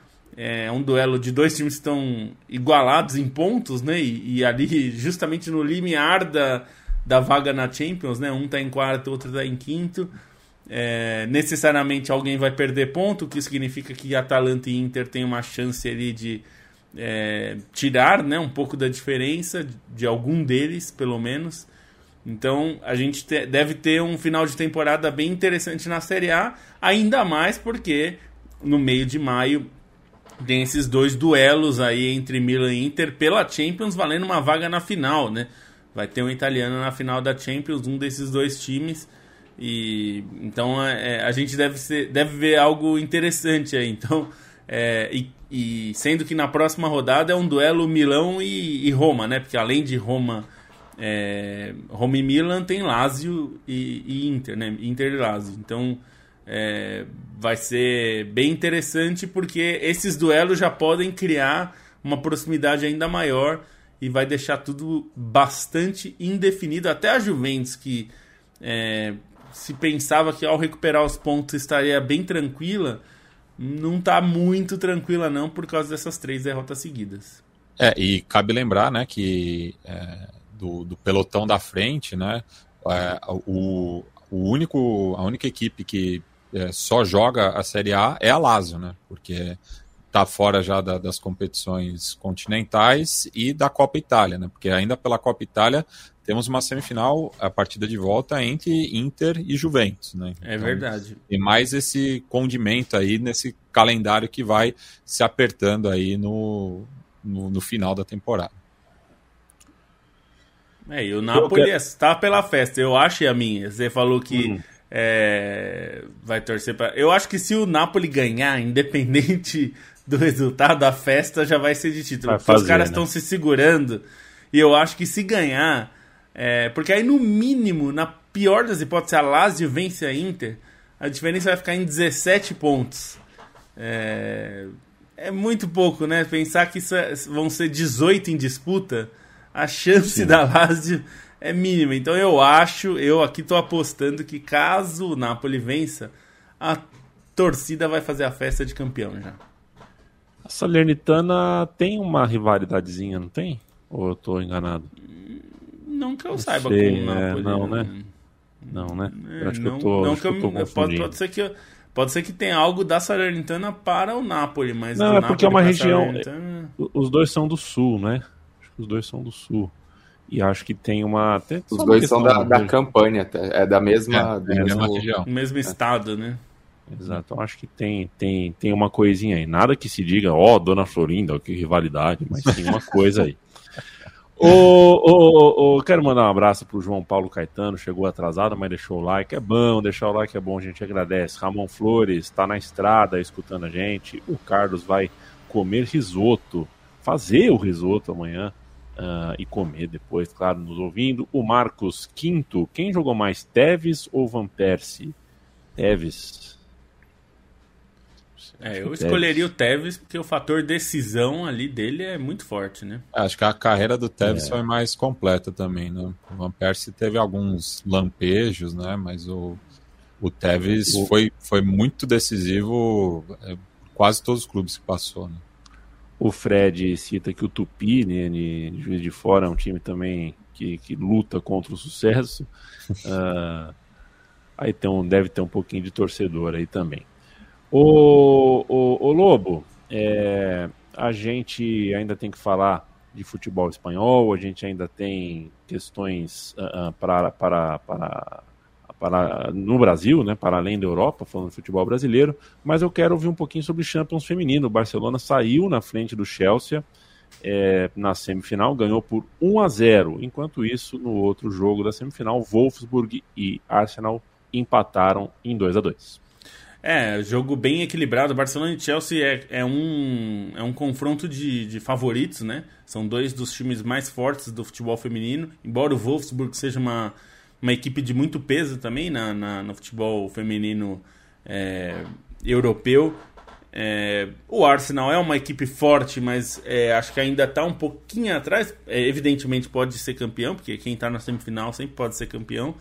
É um duelo de dois times que estão igualados em pontos, né? E, e ali, justamente no limiar da, da vaga na Champions, né? Um está em quarto, outro está em quinto. É, necessariamente alguém vai perder ponto, o que significa que Atalanta e Inter têm uma chance ali de é, tirar né, um pouco da diferença de algum deles, pelo menos. Então a gente te, deve ter um final de temporada bem interessante na Série A, ainda mais porque no meio de maio tem esses dois duelos aí entre Milan e Inter pela Champions, valendo uma vaga na final, né? Vai ter um italiano na final da Champions, um desses dois times. E então é, a gente deve, ser, deve ver algo interessante aí. Então é, e, e, sendo que na próxima rodada é um duelo Milão e, e Roma, né? Porque além de Roma, é, Roma e Milan tem Lazio e, e, Inter, né? Inter e Lazio. Então é, vai ser bem interessante porque esses duelos já podem criar uma proximidade ainda maior e vai deixar tudo bastante indefinido. Até a Juventus que é, se pensava que ao recuperar os pontos estaria bem tranquila não tá muito tranquila não por causa dessas três derrotas seguidas. É, e cabe lembrar, né, que é, do, do, pelotão da frente, né, é, o, o único, a única equipe que é, só joga a Série A é a Lazio, né, porque tá fora já da, das competições continentais e da Copa Itália, né, porque ainda pela Copa Itália temos uma semifinal, a partida de volta entre Inter e Juventus, né? É então, verdade. E mais esse condimento aí nesse calendário que vai se apertando aí no, no, no final da temporada. É, e o Napoli está pela festa, eu acho, e a minha. Você falou que hum. É, vai torcer para. Eu acho que se o Napoli ganhar, independente do resultado, a festa já vai ser de título. Fazer, os caras estão né? se segurando. E eu acho que se ganhar, é, porque aí, no mínimo, na pior das hipóteses, a Lazio vence a Inter, a diferença vai ficar em 17 pontos. É, é muito pouco, né? Pensar que é, vão ser 18 em disputa, a chance Sim. da Lazio é mínima. Então eu acho, eu aqui tô apostando que caso o Napoli vença, a torcida vai fazer a festa de campeão já. A Salernitana tem uma rivalidadezinha, não tem? Ou eu tô enganado? Não que eu não saiba sei, com o é, Napoli. É, não, né? Não, né? É, acho não, que eu tô, não que eu, eu pode, pode ser que eu, Pode ser que tenha algo da Salernitana para o Napoli, mas. Não, é porque é uma região. Salernitana... Os dois são do sul, né? Acho que os dois são do sul. E acho que tem uma. Tem os dois são da, da campanha, é da mesma, é, da é mesma região. mesmo estado, né? Exato, acho que tem, tem, tem uma coisinha aí. Nada que se diga, ó, oh, Dona Florinda, que rivalidade, mas tem uma coisa aí. Ô, ô, ô, quero mandar um abraço pro João Paulo Caetano, chegou atrasado, mas deixou o like. É bom, deixar o like é bom, a gente agradece. Ramon Flores está na estrada escutando a gente. O Carlos vai comer risoto, fazer o risoto amanhã uh, e comer depois, claro, nos ouvindo. O Marcos Quinto, quem jogou mais, Teves ou Van Persie? Teves. É, eu escolheria o Tevez porque o fator decisão ali dele é muito forte, né? Acho que a carreira do Tevez é. foi mais completa também, né? O Van Persie teve alguns lampejos, né? Mas o, o Tevez o... Foi, foi muito decisivo é, quase todos os clubes que passou, né? O Fred cita que o Tupi, né, de Juiz de Fora, é um time também que, que luta contra o sucesso. uh, aí tem um, deve ter um pouquinho de torcedor aí também. O, o, o Lobo, é, a gente ainda tem que falar de futebol espanhol, a gente ainda tem questões uh, para, para, para, para no Brasil, né, para além da Europa, falando de futebol brasileiro, mas eu quero ouvir um pouquinho sobre Champions feminino. O Barcelona saiu na frente do Chelsea é, na semifinal, ganhou por 1 a 0. Enquanto isso, no outro jogo da semifinal, Wolfsburg e Arsenal empataram em 2 a 2. É, jogo bem equilibrado. Barcelona e Chelsea é, é, um, é um confronto de, de favoritos, né? São dois dos times mais fortes do futebol feminino. Embora o Wolfsburg seja uma, uma equipe de muito peso também na, na no futebol feminino é, europeu. É, o Arsenal é uma equipe forte, mas é, acho que ainda está um pouquinho atrás. É, evidentemente pode ser campeão, porque quem está na semifinal sempre pode ser campeão.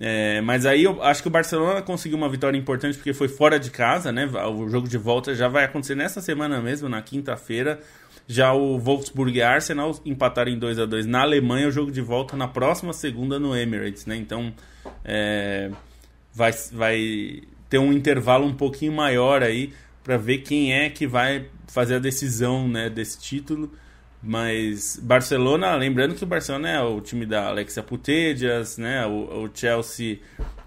É, mas aí eu acho que o Barcelona conseguiu uma vitória importante porque foi fora de casa, né? O jogo de volta já vai acontecer nessa semana mesmo, na quinta-feira. Já o Wolfsburg e Arsenal empataram em 2 a 2 na Alemanha, o jogo de volta na próxima segunda no Emirates, né? Então é, vai, vai ter um intervalo um pouquinho maior aí para ver quem é que vai fazer a decisão né, desse título. Mas Barcelona, lembrando que o Barcelona é o time da Alexia Putellas, né? O, o Chelsea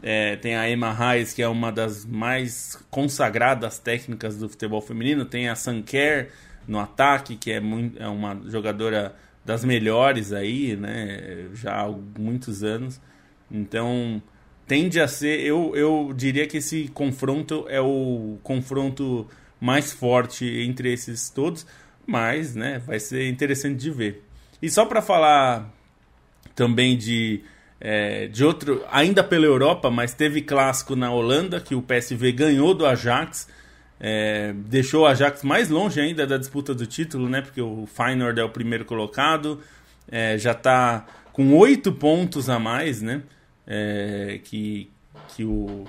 é, tem a Emma Reis, que é uma das mais consagradas técnicas do futebol feminino. Tem a Sanker no ataque, que é, muito, é uma jogadora das melhores aí, né? Já há muitos anos. Então tende a ser, eu, eu diria que esse confronto é o confronto mais forte entre esses todos mas né, vai ser interessante de ver. E só para falar também de, é, de outro, ainda pela Europa, mas teve clássico na Holanda, que o PSV ganhou do Ajax, é, deixou o Ajax mais longe ainda da disputa do título, né, porque o Feyenoord é o primeiro colocado, é, já está com oito pontos a mais, né, é, que, que o...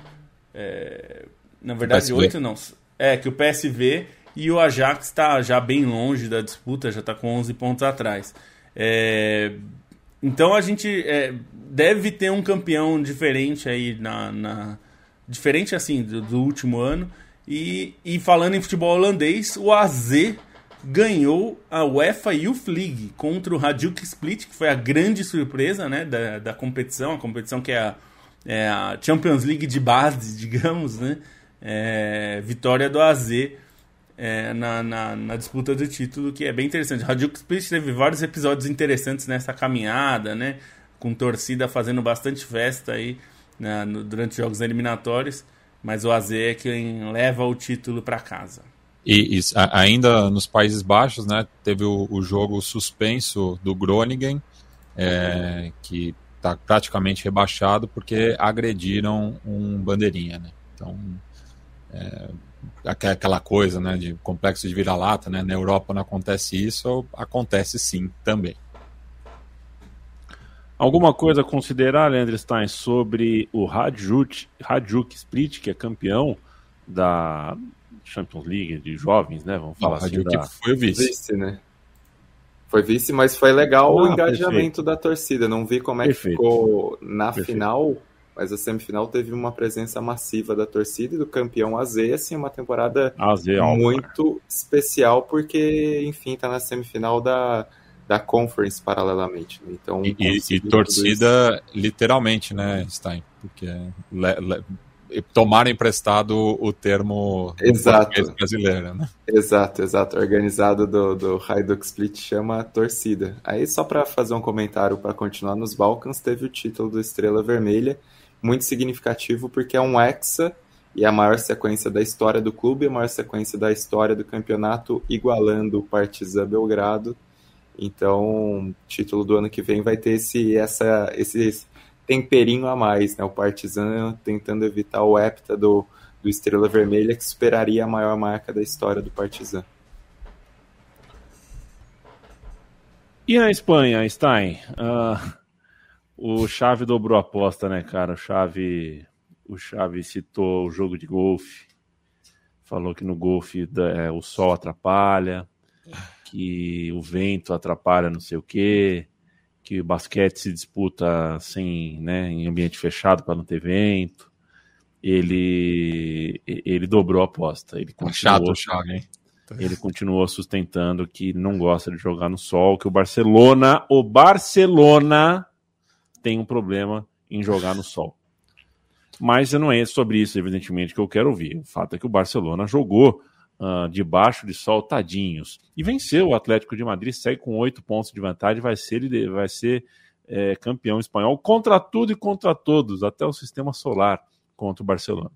É, na verdade, oito não. É, que o PSV e o Ajax está já bem longe da disputa, já está com 11 pontos atrás. É, então a gente é, deve ter um campeão diferente aí na, na diferente assim do, do, último ano. E, e falando em futebol holandês, o AZ ganhou a UEFA Youth League contra o Hajduk Split, que foi a grande surpresa né, da, da competição, a competição que é a, é a Champions League de base, digamos, né? É, vitória do AZ é, na, na, na, disputa do título, que é bem interessante. Hajduk Split teve vários episódios interessantes nessa caminhada, né? Com torcida fazendo bastante festa aí né, no, durante os jogos eliminatórios, mas o AZ é quem leva o título para casa. E, e, ainda nos Países Baixos, né, teve o, o jogo suspenso do Groningen, é, que está praticamente rebaixado porque agrediram um bandeirinha, né? Então, é, aquela coisa, né, de complexo de vira-lata, né? Na Europa não acontece isso, acontece sim também. Alguma coisa a considerar, Leandro Stein, sobre o Radjuk, Radjuk Split, que é campeão da Champions League de jovens, né? Vamos falar não, assim. Da... Foi vice. vice, né? Foi vice, mas foi legal ah, o engajamento perfeito. da torcida. Não vi como é perfeito. que ficou na perfeito. final, mas a semifinal teve uma presença massiva da torcida e do campeão AZ, assim, uma temporada AZ, muito especial, porque, enfim, tá na semifinal da, da Conference paralelamente. Né? Então, e, e torcida literalmente, né, Stein? Porque le, le, tomaram emprestado o termo exato. brasileiro, né? Exato, exato. Organizado do, do Hajduk Split chama torcida. Aí, só para fazer um comentário para continuar nos Balcãs, teve o título do Estrela Vermelha, muito significativo porque é um hexa e a maior sequência da história do clube, a maior sequência da história do campeonato, igualando o Partizan Belgrado. Então, título do ano que vem vai ter esse, essa, esse temperinho a mais, né? O Partizan tentando evitar o hepta do, do Estrela Vermelha, que superaria a maior marca da história do Partizan. E a Espanha, Stein? Uh, o Chave dobrou a aposta, né, cara? O Chave, o Chave citou o jogo de golfe, falou que no golfe é, o sol atrapalha, que o vento atrapalha não sei o quê que o basquete se disputa sem, né, em ambiente fechado para não ter vento. Ele ele dobrou a aposta. Ele continuou, chato, hein? Ele continuou sustentando que não gosta de jogar no sol, que o Barcelona, o Barcelona tem um problema em jogar no sol. Mas não é sobre isso, evidentemente, que eu quero ouvir. O fato é que o Barcelona jogou uh, debaixo de sol, tadinhos. E venceu o Atlético de Madrid, segue com oito pontos de vantagem, vai ser, vai ser é, campeão espanhol contra tudo e contra todos, até o sistema solar contra o Barcelona.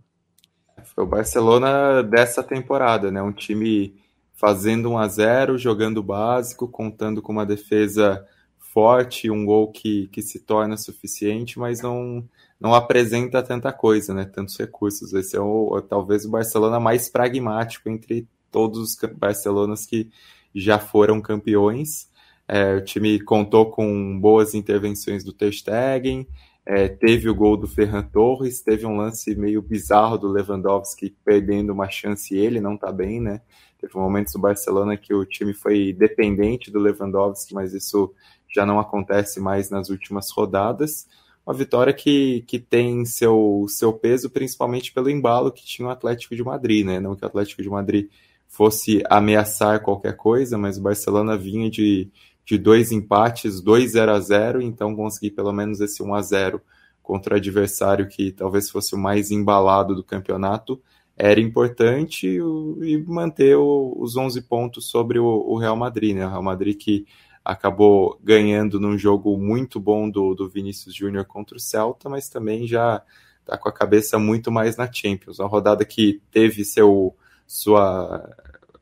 Foi o Barcelona dessa temporada, né? Um time fazendo 1 a 0 jogando básico, contando com uma defesa forte, um gol que, que se torna suficiente, mas não, não apresenta tanta coisa, né? Tantos recursos. Esse é o, talvez o Barcelona mais pragmático entre todos os Barcelonas que já foram campeões. É, o time contou com boas intervenções do Ter Stegen, é, teve o gol do Ferran Torres, teve um lance meio bizarro do Lewandowski perdendo uma chance e ele não tá bem, né? Teve momentos do Barcelona que o time foi dependente do Lewandowski, mas isso já não acontece mais nas últimas rodadas. Uma vitória que, que tem seu, seu peso principalmente pelo embalo que tinha o Atlético de Madrid, né? Não que o Atlético de Madrid fosse ameaçar qualquer coisa, mas o Barcelona vinha de, de dois empates, 2 0 a 0 então conseguir pelo menos esse 1 a 0 contra o adversário que talvez fosse o mais embalado do campeonato era importante e manter os 11 pontos sobre o Real Madrid, né? O Real Madrid que acabou ganhando num jogo muito bom do, do Vinícius Júnior contra o Celta, mas também já está com a cabeça muito mais na Champions. Uma rodada que teve seu, sua,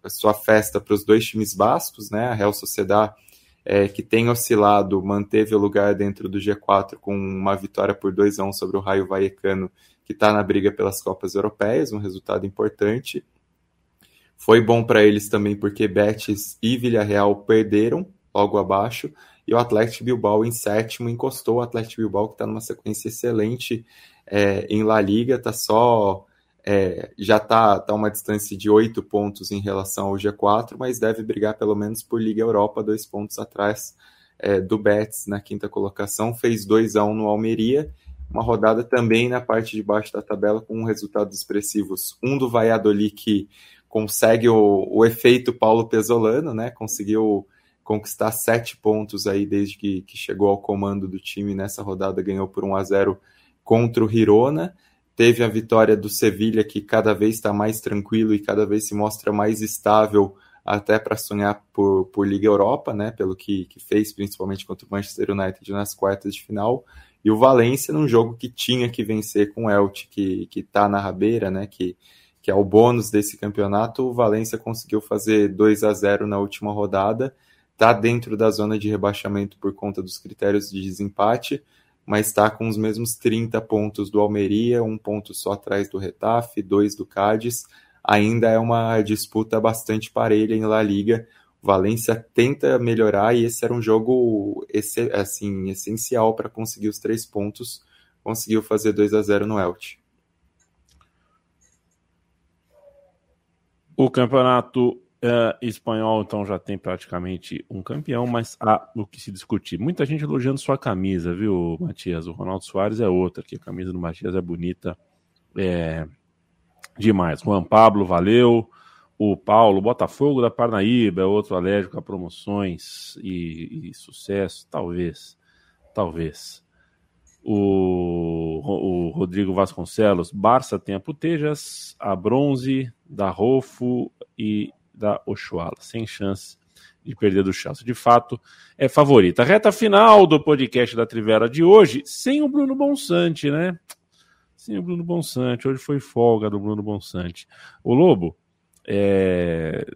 sua festa para os dois times bascos, né? A Real Sociedad, é, que tem oscilado, manteve o lugar dentro do G4 com uma vitória por 2 a 1 sobre o Raio Vallecano, que está na briga pelas Copas Europeias, um resultado importante. Foi bom para eles também porque Betis e Villarreal perderam logo abaixo, e o Atlético Bilbao em sétimo encostou o Atlético Bilbao, que está numa sequência excelente é, em La Liga, tá só. É, já está tá uma distância de oito pontos em relação ao G4, mas deve brigar pelo menos por Liga Europa, dois pontos atrás é, do Betis na quinta colocação. Fez 2 a 1 um no Almeria, uma rodada também na parte de baixo da tabela com resultados expressivos. Um do Valladolid que consegue o, o efeito Paulo Pesolano, né? Conseguiu conquistar sete pontos aí desde que, que chegou ao comando do time nessa rodada, ganhou por 1 a 0 contra o Hirona. Teve a vitória do Sevilha, que cada vez está mais tranquilo e cada vez se mostra mais estável até para sonhar por, por Liga Europa, né? Pelo que, que fez, principalmente contra o Manchester United nas quartas de final. E o Valência num jogo que tinha que vencer com o Elche, que, que tá na rabeira, né? Que, que é o bônus desse campeonato. O Valência conseguiu fazer 2 a 0 na última rodada está dentro da zona de rebaixamento por conta dos critérios de desempate, mas está com os mesmos 30 pontos do Almeria, um ponto só atrás do Retafe, dois do Cádiz. ainda é uma disputa bastante parelha em La Liga. Valência tenta melhorar e esse era um jogo esse, assim essencial para conseguir os três pontos. Conseguiu fazer 2 a 0 no Elche. O campeonato uh, espanhol, então, já tem praticamente um campeão, mas há o que se discutir. Muita gente elogiando sua camisa, viu, Matias? O Ronaldo Soares é outra, que a camisa do Matias é bonita é, demais. Juan Pablo, valeu. O Paulo, Botafogo da Parnaíba, é outro alérgico a promoções e, e sucesso, talvez, talvez. O, o, Rodrigo Vasconcelos, Barça tem a Putejas, a Bronze, da Rolfo e da Ochoala, sem chance de perder do Chelsea. De fato, é favorita. Reta final do podcast da Trivela de hoje, sem o Bruno Bonsante, né? Sem o Bruno Bonsante. Hoje foi folga do Bruno Bonsante. O Lobo, é,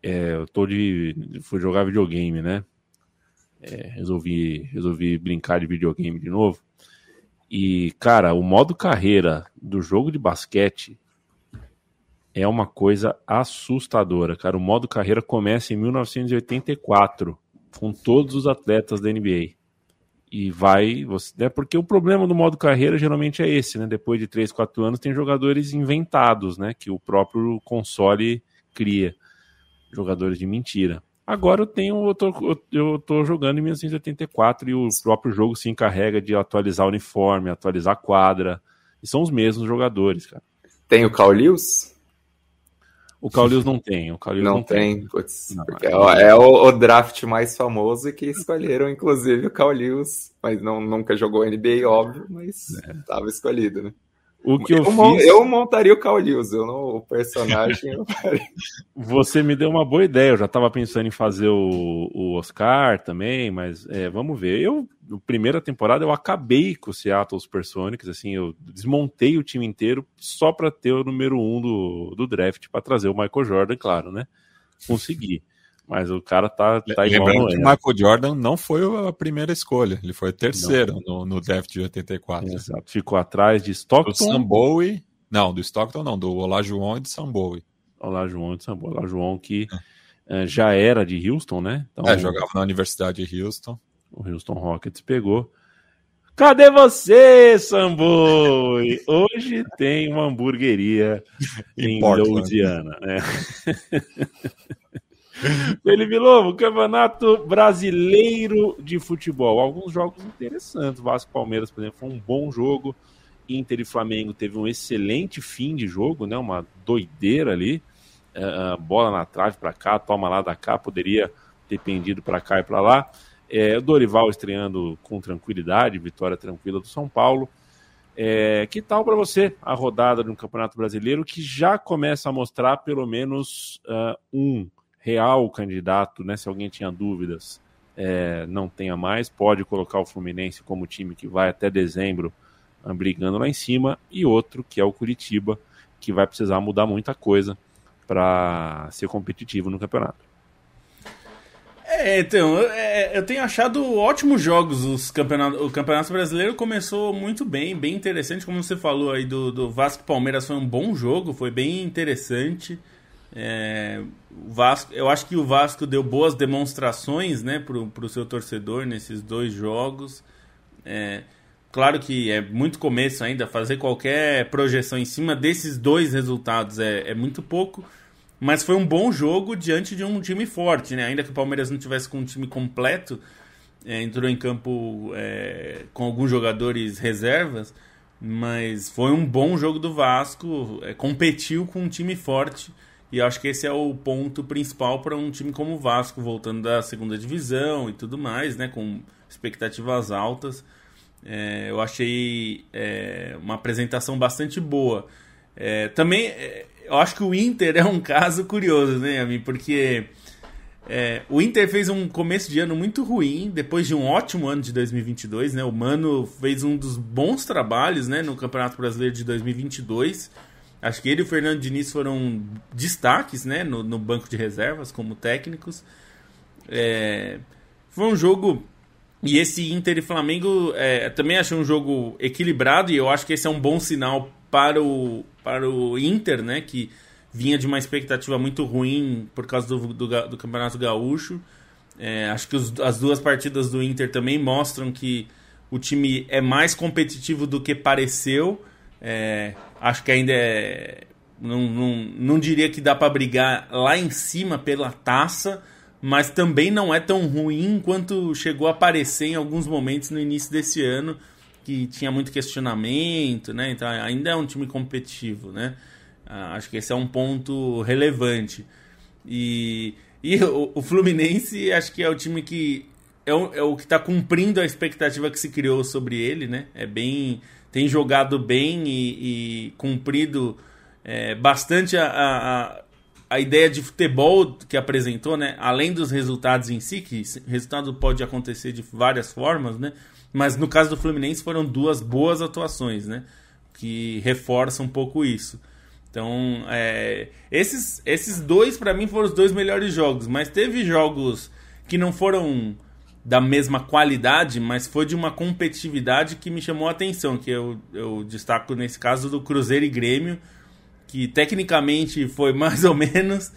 é, eu tô de. Fui jogar videogame, né? É, resolvi, resolvi brincar de videogame de novo. E, cara, o modo carreira do jogo de basquete é uma coisa assustadora, cara. O modo carreira começa em 1984, com todos os atletas da NBA. E vai. Você, né, porque o problema do modo carreira geralmente é esse, né? Depois de 3, 4 anos, tem jogadores inventados, né? Que o próprio console cria. Jogadores de mentira. Agora eu tenho, eu tô, eu tô jogando em 1984 e o próprio jogo se encarrega de atualizar o uniforme, atualizar a quadra. E são os mesmos jogadores, cara. Tem o Carl o Caulius não tem. O Caulius não, não tem. tem. Putz, não, é, é o, o, draft mais famoso que escolheram, inclusive, o Caulius. Mas não, nunca jogou NBA, óbvio, mas estava é. escolhido, né? O que eu, eu, fiz... eu montaria o Caulius, eu não, o personagem. eu Você me deu uma boa ideia. Eu já estava pensando em fazer o, o Oscar também, mas é, vamos ver. Eu, na primeira temporada, eu acabei com o Seattle Supersonics, assim, eu desmontei o time inteiro só para ter o número um do, do draft para trazer o Michael Jordan, claro, né? Consegui. Mas o cara tá, tá igual Lembrando que Michael Jordan não foi a primeira escolha, ele foi o terceiro no, no draft de 84. Exato, ficou atrás de Stockton. Do Sambowie, não, do Stockton não, do Olajuwon e de Sambowie. Olajuwon e de Sambowie, Olajuwon que uh, já era de Houston, né? Então, é, jogava na Universidade de Houston. O Houston Rockets pegou. Cadê você, Samboy? Hoje tem uma hamburgueria em, em Louisiana, né? Felipe Lobo, Campeonato Brasileiro de Futebol. Alguns jogos interessantes. Vasco Palmeiras, por exemplo, foi um bom jogo. Inter e Flamengo teve um excelente fim de jogo, né? Uma doideira ali. Uh, bola na trave para cá, toma lá da cá, poderia ter pendido para cá e para lá. É, Dorival estreando com tranquilidade, vitória tranquila do São Paulo. É, que tal para você a rodada no Campeonato Brasileiro que já começa a mostrar pelo menos uh, um real candidato, né? Se alguém tinha dúvidas, é, não tenha mais. Pode colocar o Fluminense como time que vai até dezembro ah, brigando lá em cima, e outro que é o Curitiba, que vai precisar mudar muita coisa para ser competitivo no campeonato. É, então, é, eu tenho achado ótimos jogos os campeonatos. O Campeonato Brasileiro começou muito bem, bem interessante. Como você falou aí do, do Vasco Palmeiras, foi um bom jogo, foi bem interessante. É, o Vasco, eu acho que o Vasco deu boas demonstrações né, para o seu torcedor nesses dois jogos. É, claro que é muito começo ainda, fazer qualquer projeção em cima desses dois resultados é, é muito pouco, mas foi um bom jogo diante de um time forte. Né? Ainda que o Palmeiras não tivesse com um time completo, é, entrou em campo é, com alguns jogadores reservas, mas foi um bom jogo do Vasco, é, competiu com um time forte e acho que esse é o ponto principal para um time como o Vasco, voltando da segunda divisão e tudo mais, né? Com expectativas altas. É, eu achei é, uma apresentação bastante boa. É, também, é, eu acho que o Inter é um caso curioso, né, Ami? Porque é, o Inter fez um começo de ano muito ruim, depois de um ótimo ano de 2022, né? O Mano fez um dos bons trabalhos, né, no Campeonato Brasileiro de 2022 Acho que ele e o Fernando Diniz foram destaques né, no, no banco de reservas como técnicos. É, foi um jogo. E esse Inter e Flamengo é, também achei um jogo equilibrado e eu acho que esse é um bom sinal para o, para o Inter, né? Que vinha de uma expectativa muito ruim por causa do, do, do Campeonato Gaúcho. É, acho que os, as duas partidas do Inter também mostram que o time é mais competitivo do que pareceu. É, acho que ainda é. Não, não, não diria que dá para brigar lá em cima pela taça, mas também não é tão ruim quanto chegou a aparecer em alguns momentos no início desse ano, que tinha muito questionamento, né? Então ainda é um time competitivo, né? Ah, acho que esse é um ponto relevante. E, e o, o Fluminense acho que é o time que é o, é o que está cumprindo a expectativa que se criou sobre ele, né? É bem tem jogado bem e, e cumprido é, bastante a, a, a, ideia de futebol que apresentou, né? Além dos resultados em si, que resultado pode acontecer de várias formas, né? Mas no caso do Fluminense foram duas boas atuações, né? Que reforçam um pouco isso. Então, é, esses, esses dois para mim foram os dois melhores jogos, mas teve jogos que não foram da mesma qualidade, mas foi de uma competitividade que me chamou a atenção, que eu, eu destaco nesse caso do Cruzeiro e Grêmio, que tecnicamente foi mais ou menos,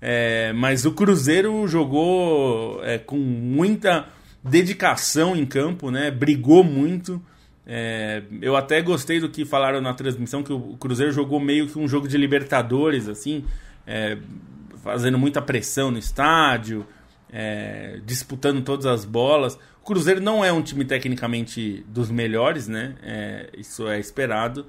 é, mas o Cruzeiro jogou é, com muita dedicação em campo, né? brigou muito. É, eu até gostei do que falaram na transmissão, que o Cruzeiro jogou meio que um jogo de Libertadores, assim, é, fazendo muita pressão no estádio, é, disputando todas as bolas. O Cruzeiro não é um time tecnicamente dos melhores, né? É, isso é esperado.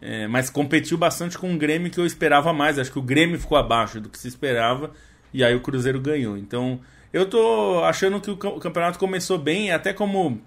É, mas competiu bastante com o Grêmio que eu esperava mais. Acho que o Grêmio ficou abaixo do que se esperava e aí o Cruzeiro ganhou. Então eu tô achando que o campeonato começou bem, até como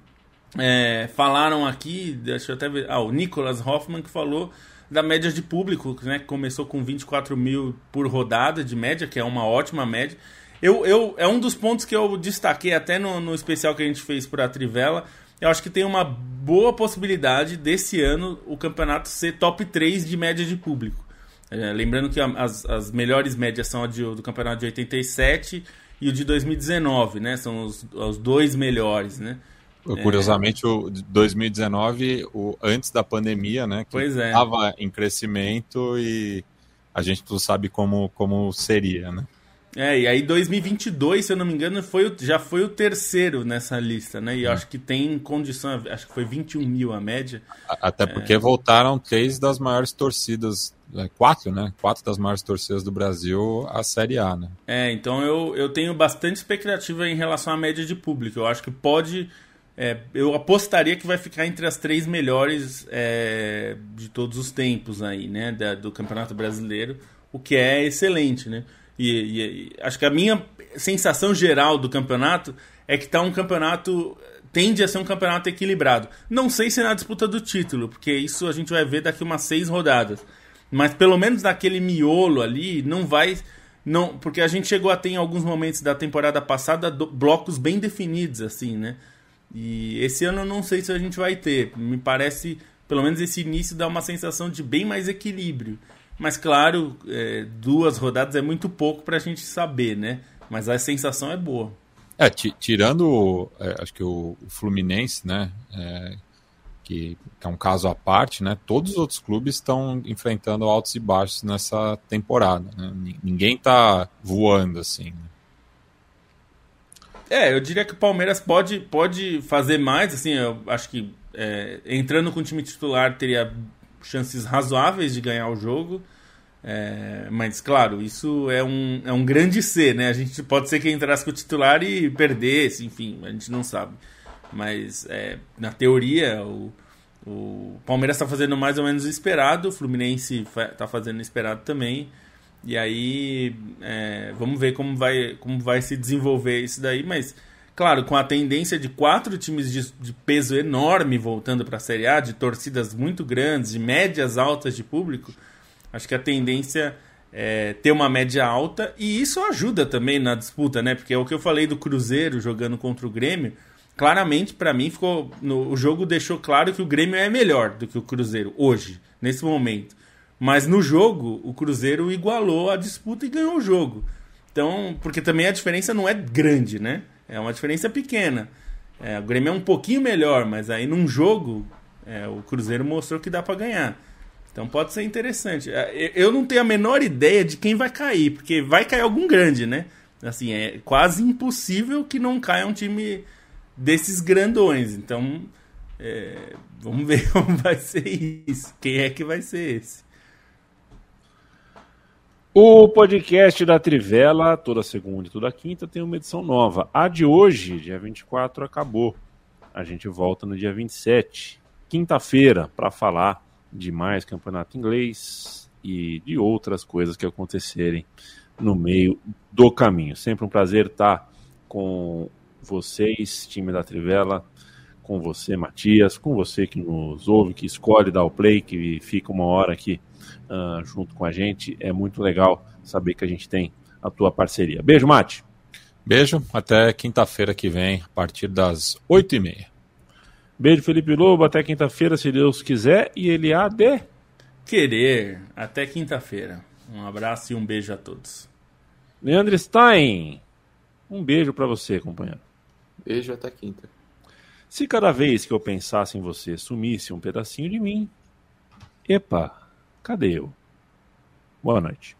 é, falaram aqui, deixa eu até ver, ah, o Nicolas Hoffman que falou da média de público, né, que começou com 24 mil por rodada de média, que é uma ótima média. Eu, eu, é um dos pontos que eu destaquei até no, no especial que a gente fez para a Trivela. Eu acho que tem uma boa possibilidade desse ano o campeonato ser top 3 de média de público. É, lembrando que as, as melhores médias são a de, do campeonato de 87 e o de 2019, né? São os, os dois melhores, né? Curiosamente, é... o 2019, o, antes da pandemia, né? Que estava é. em crescimento e a gente não sabe como, como seria, né? É, e aí 2022, se eu não me engano, foi o, já foi o terceiro nessa lista, né? E é. acho que tem condição, acho que foi 21 mil a média. Até porque é... voltaram três das maiores torcidas, é, quatro, né? Quatro das maiores torcidas do Brasil à Série A, né? É, então eu, eu tenho bastante expectativa em relação à média de público. Eu acho que pode. É, eu apostaria que vai ficar entre as três melhores é, de todos os tempos aí, né? Da, do Campeonato Brasileiro, o que é excelente, né? E, e, acho que a minha sensação geral do campeonato é que tá um campeonato tende a ser um campeonato equilibrado. Não sei se na disputa do título, porque isso a gente vai ver daqui umas seis rodadas. Mas pelo menos naquele miolo ali, não vai. não Porque a gente chegou a ter em alguns momentos da temporada passada do, blocos bem definidos, assim, né? E esse ano eu não sei se a gente vai ter. Me parece, pelo menos esse início dá uma sensação de bem mais equilíbrio. Mas claro, é, duas rodadas é muito pouco para a gente saber, né? Mas a sensação é boa. É, tirando, é, acho que o, o Fluminense, né? É, que, que, é um caso à parte, né? Todos os outros clubes estão enfrentando altos e baixos nessa temporada. Né? Ninguém está voando assim. Né? É, eu diria que o Palmeiras pode, pode fazer mais. Assim, eu acho que é, entrando com o time titular teria chances razoáveis de ganhar o jogo. É, mas, claro, isso é um, é um grande C, né? A gente pode ser que entrasse com o titular e perdesse, enfim, a gente não sabe. Mas, é, na teoria, o, o Palmeiras está fazendo mais ou menos o esperado, o Fluminense está fazendo o esperado também. E aí, é, vamos ver como vai, como vai se desenvolver isso daí, mas Claro, com a tendência de quatro times de, de peso enorme voltando para a Série A, de torcidas muito grandes, de médias altas de público, acho que a tendência é ter uma média alta e isso ajuda também na disputa, né? Porque é o que eu falei do Cruzeiro jogando contra o Grêmio. Claramente, para mim, ficou no, o jogo deixou claro que o Grêmio é melhor do que o Cruzeiro hoje, nesse momento. Mas no jogo, o Cruzeiro igualou a disputa e ganhou o jogo. Então, porque também a diferença não é grande, né? É uma diferença pequena. É, o Grêmio é um pouquinho melhor, mas aí num jogo é, o Cruzeiro mostrou que dá para ganhar. Então pode ser interessante. É, eu não tenho a menor ideia de quem vai cair, porque vai cair algum grande, né? Assim, é quase impossível que não caia um time desses grandões. Então, é, vamos ver como vai ser isso. Quem é que vai ser esse? O podcast da Trivela, toda segunda e toda quinta, tem uma edição nova. A de hoje, dia 24, acabou. A gente volta no dia 27, quinta-feira, para falar de mais campeonato inglês e de outras coisas que acontecerem no meio do caminho. Sempre um prazer estar com vocês, time da Trivela, com você, Matias, com você que nos ouve, que escolhe dar o play, que fica uma hora aqui uh, junto com a gente. É muito legal saber que a gente tem a tua parceria. Beijo, Mate. Beijo, até quinta-feira que vem, a partir das oito e meia. Beijo, Felipe Lobo, até quinta-feira, se Deus quiser, e ele há de querer. Até quinta-feira. Um abraço e um beijo a todos. Leandro Stein, um beijo para você, companheiro. Beijo até quinta. Se cada vez que eu pensasse em você sumisse um pedacinho de mim, epa, cadê eu? Boa noite.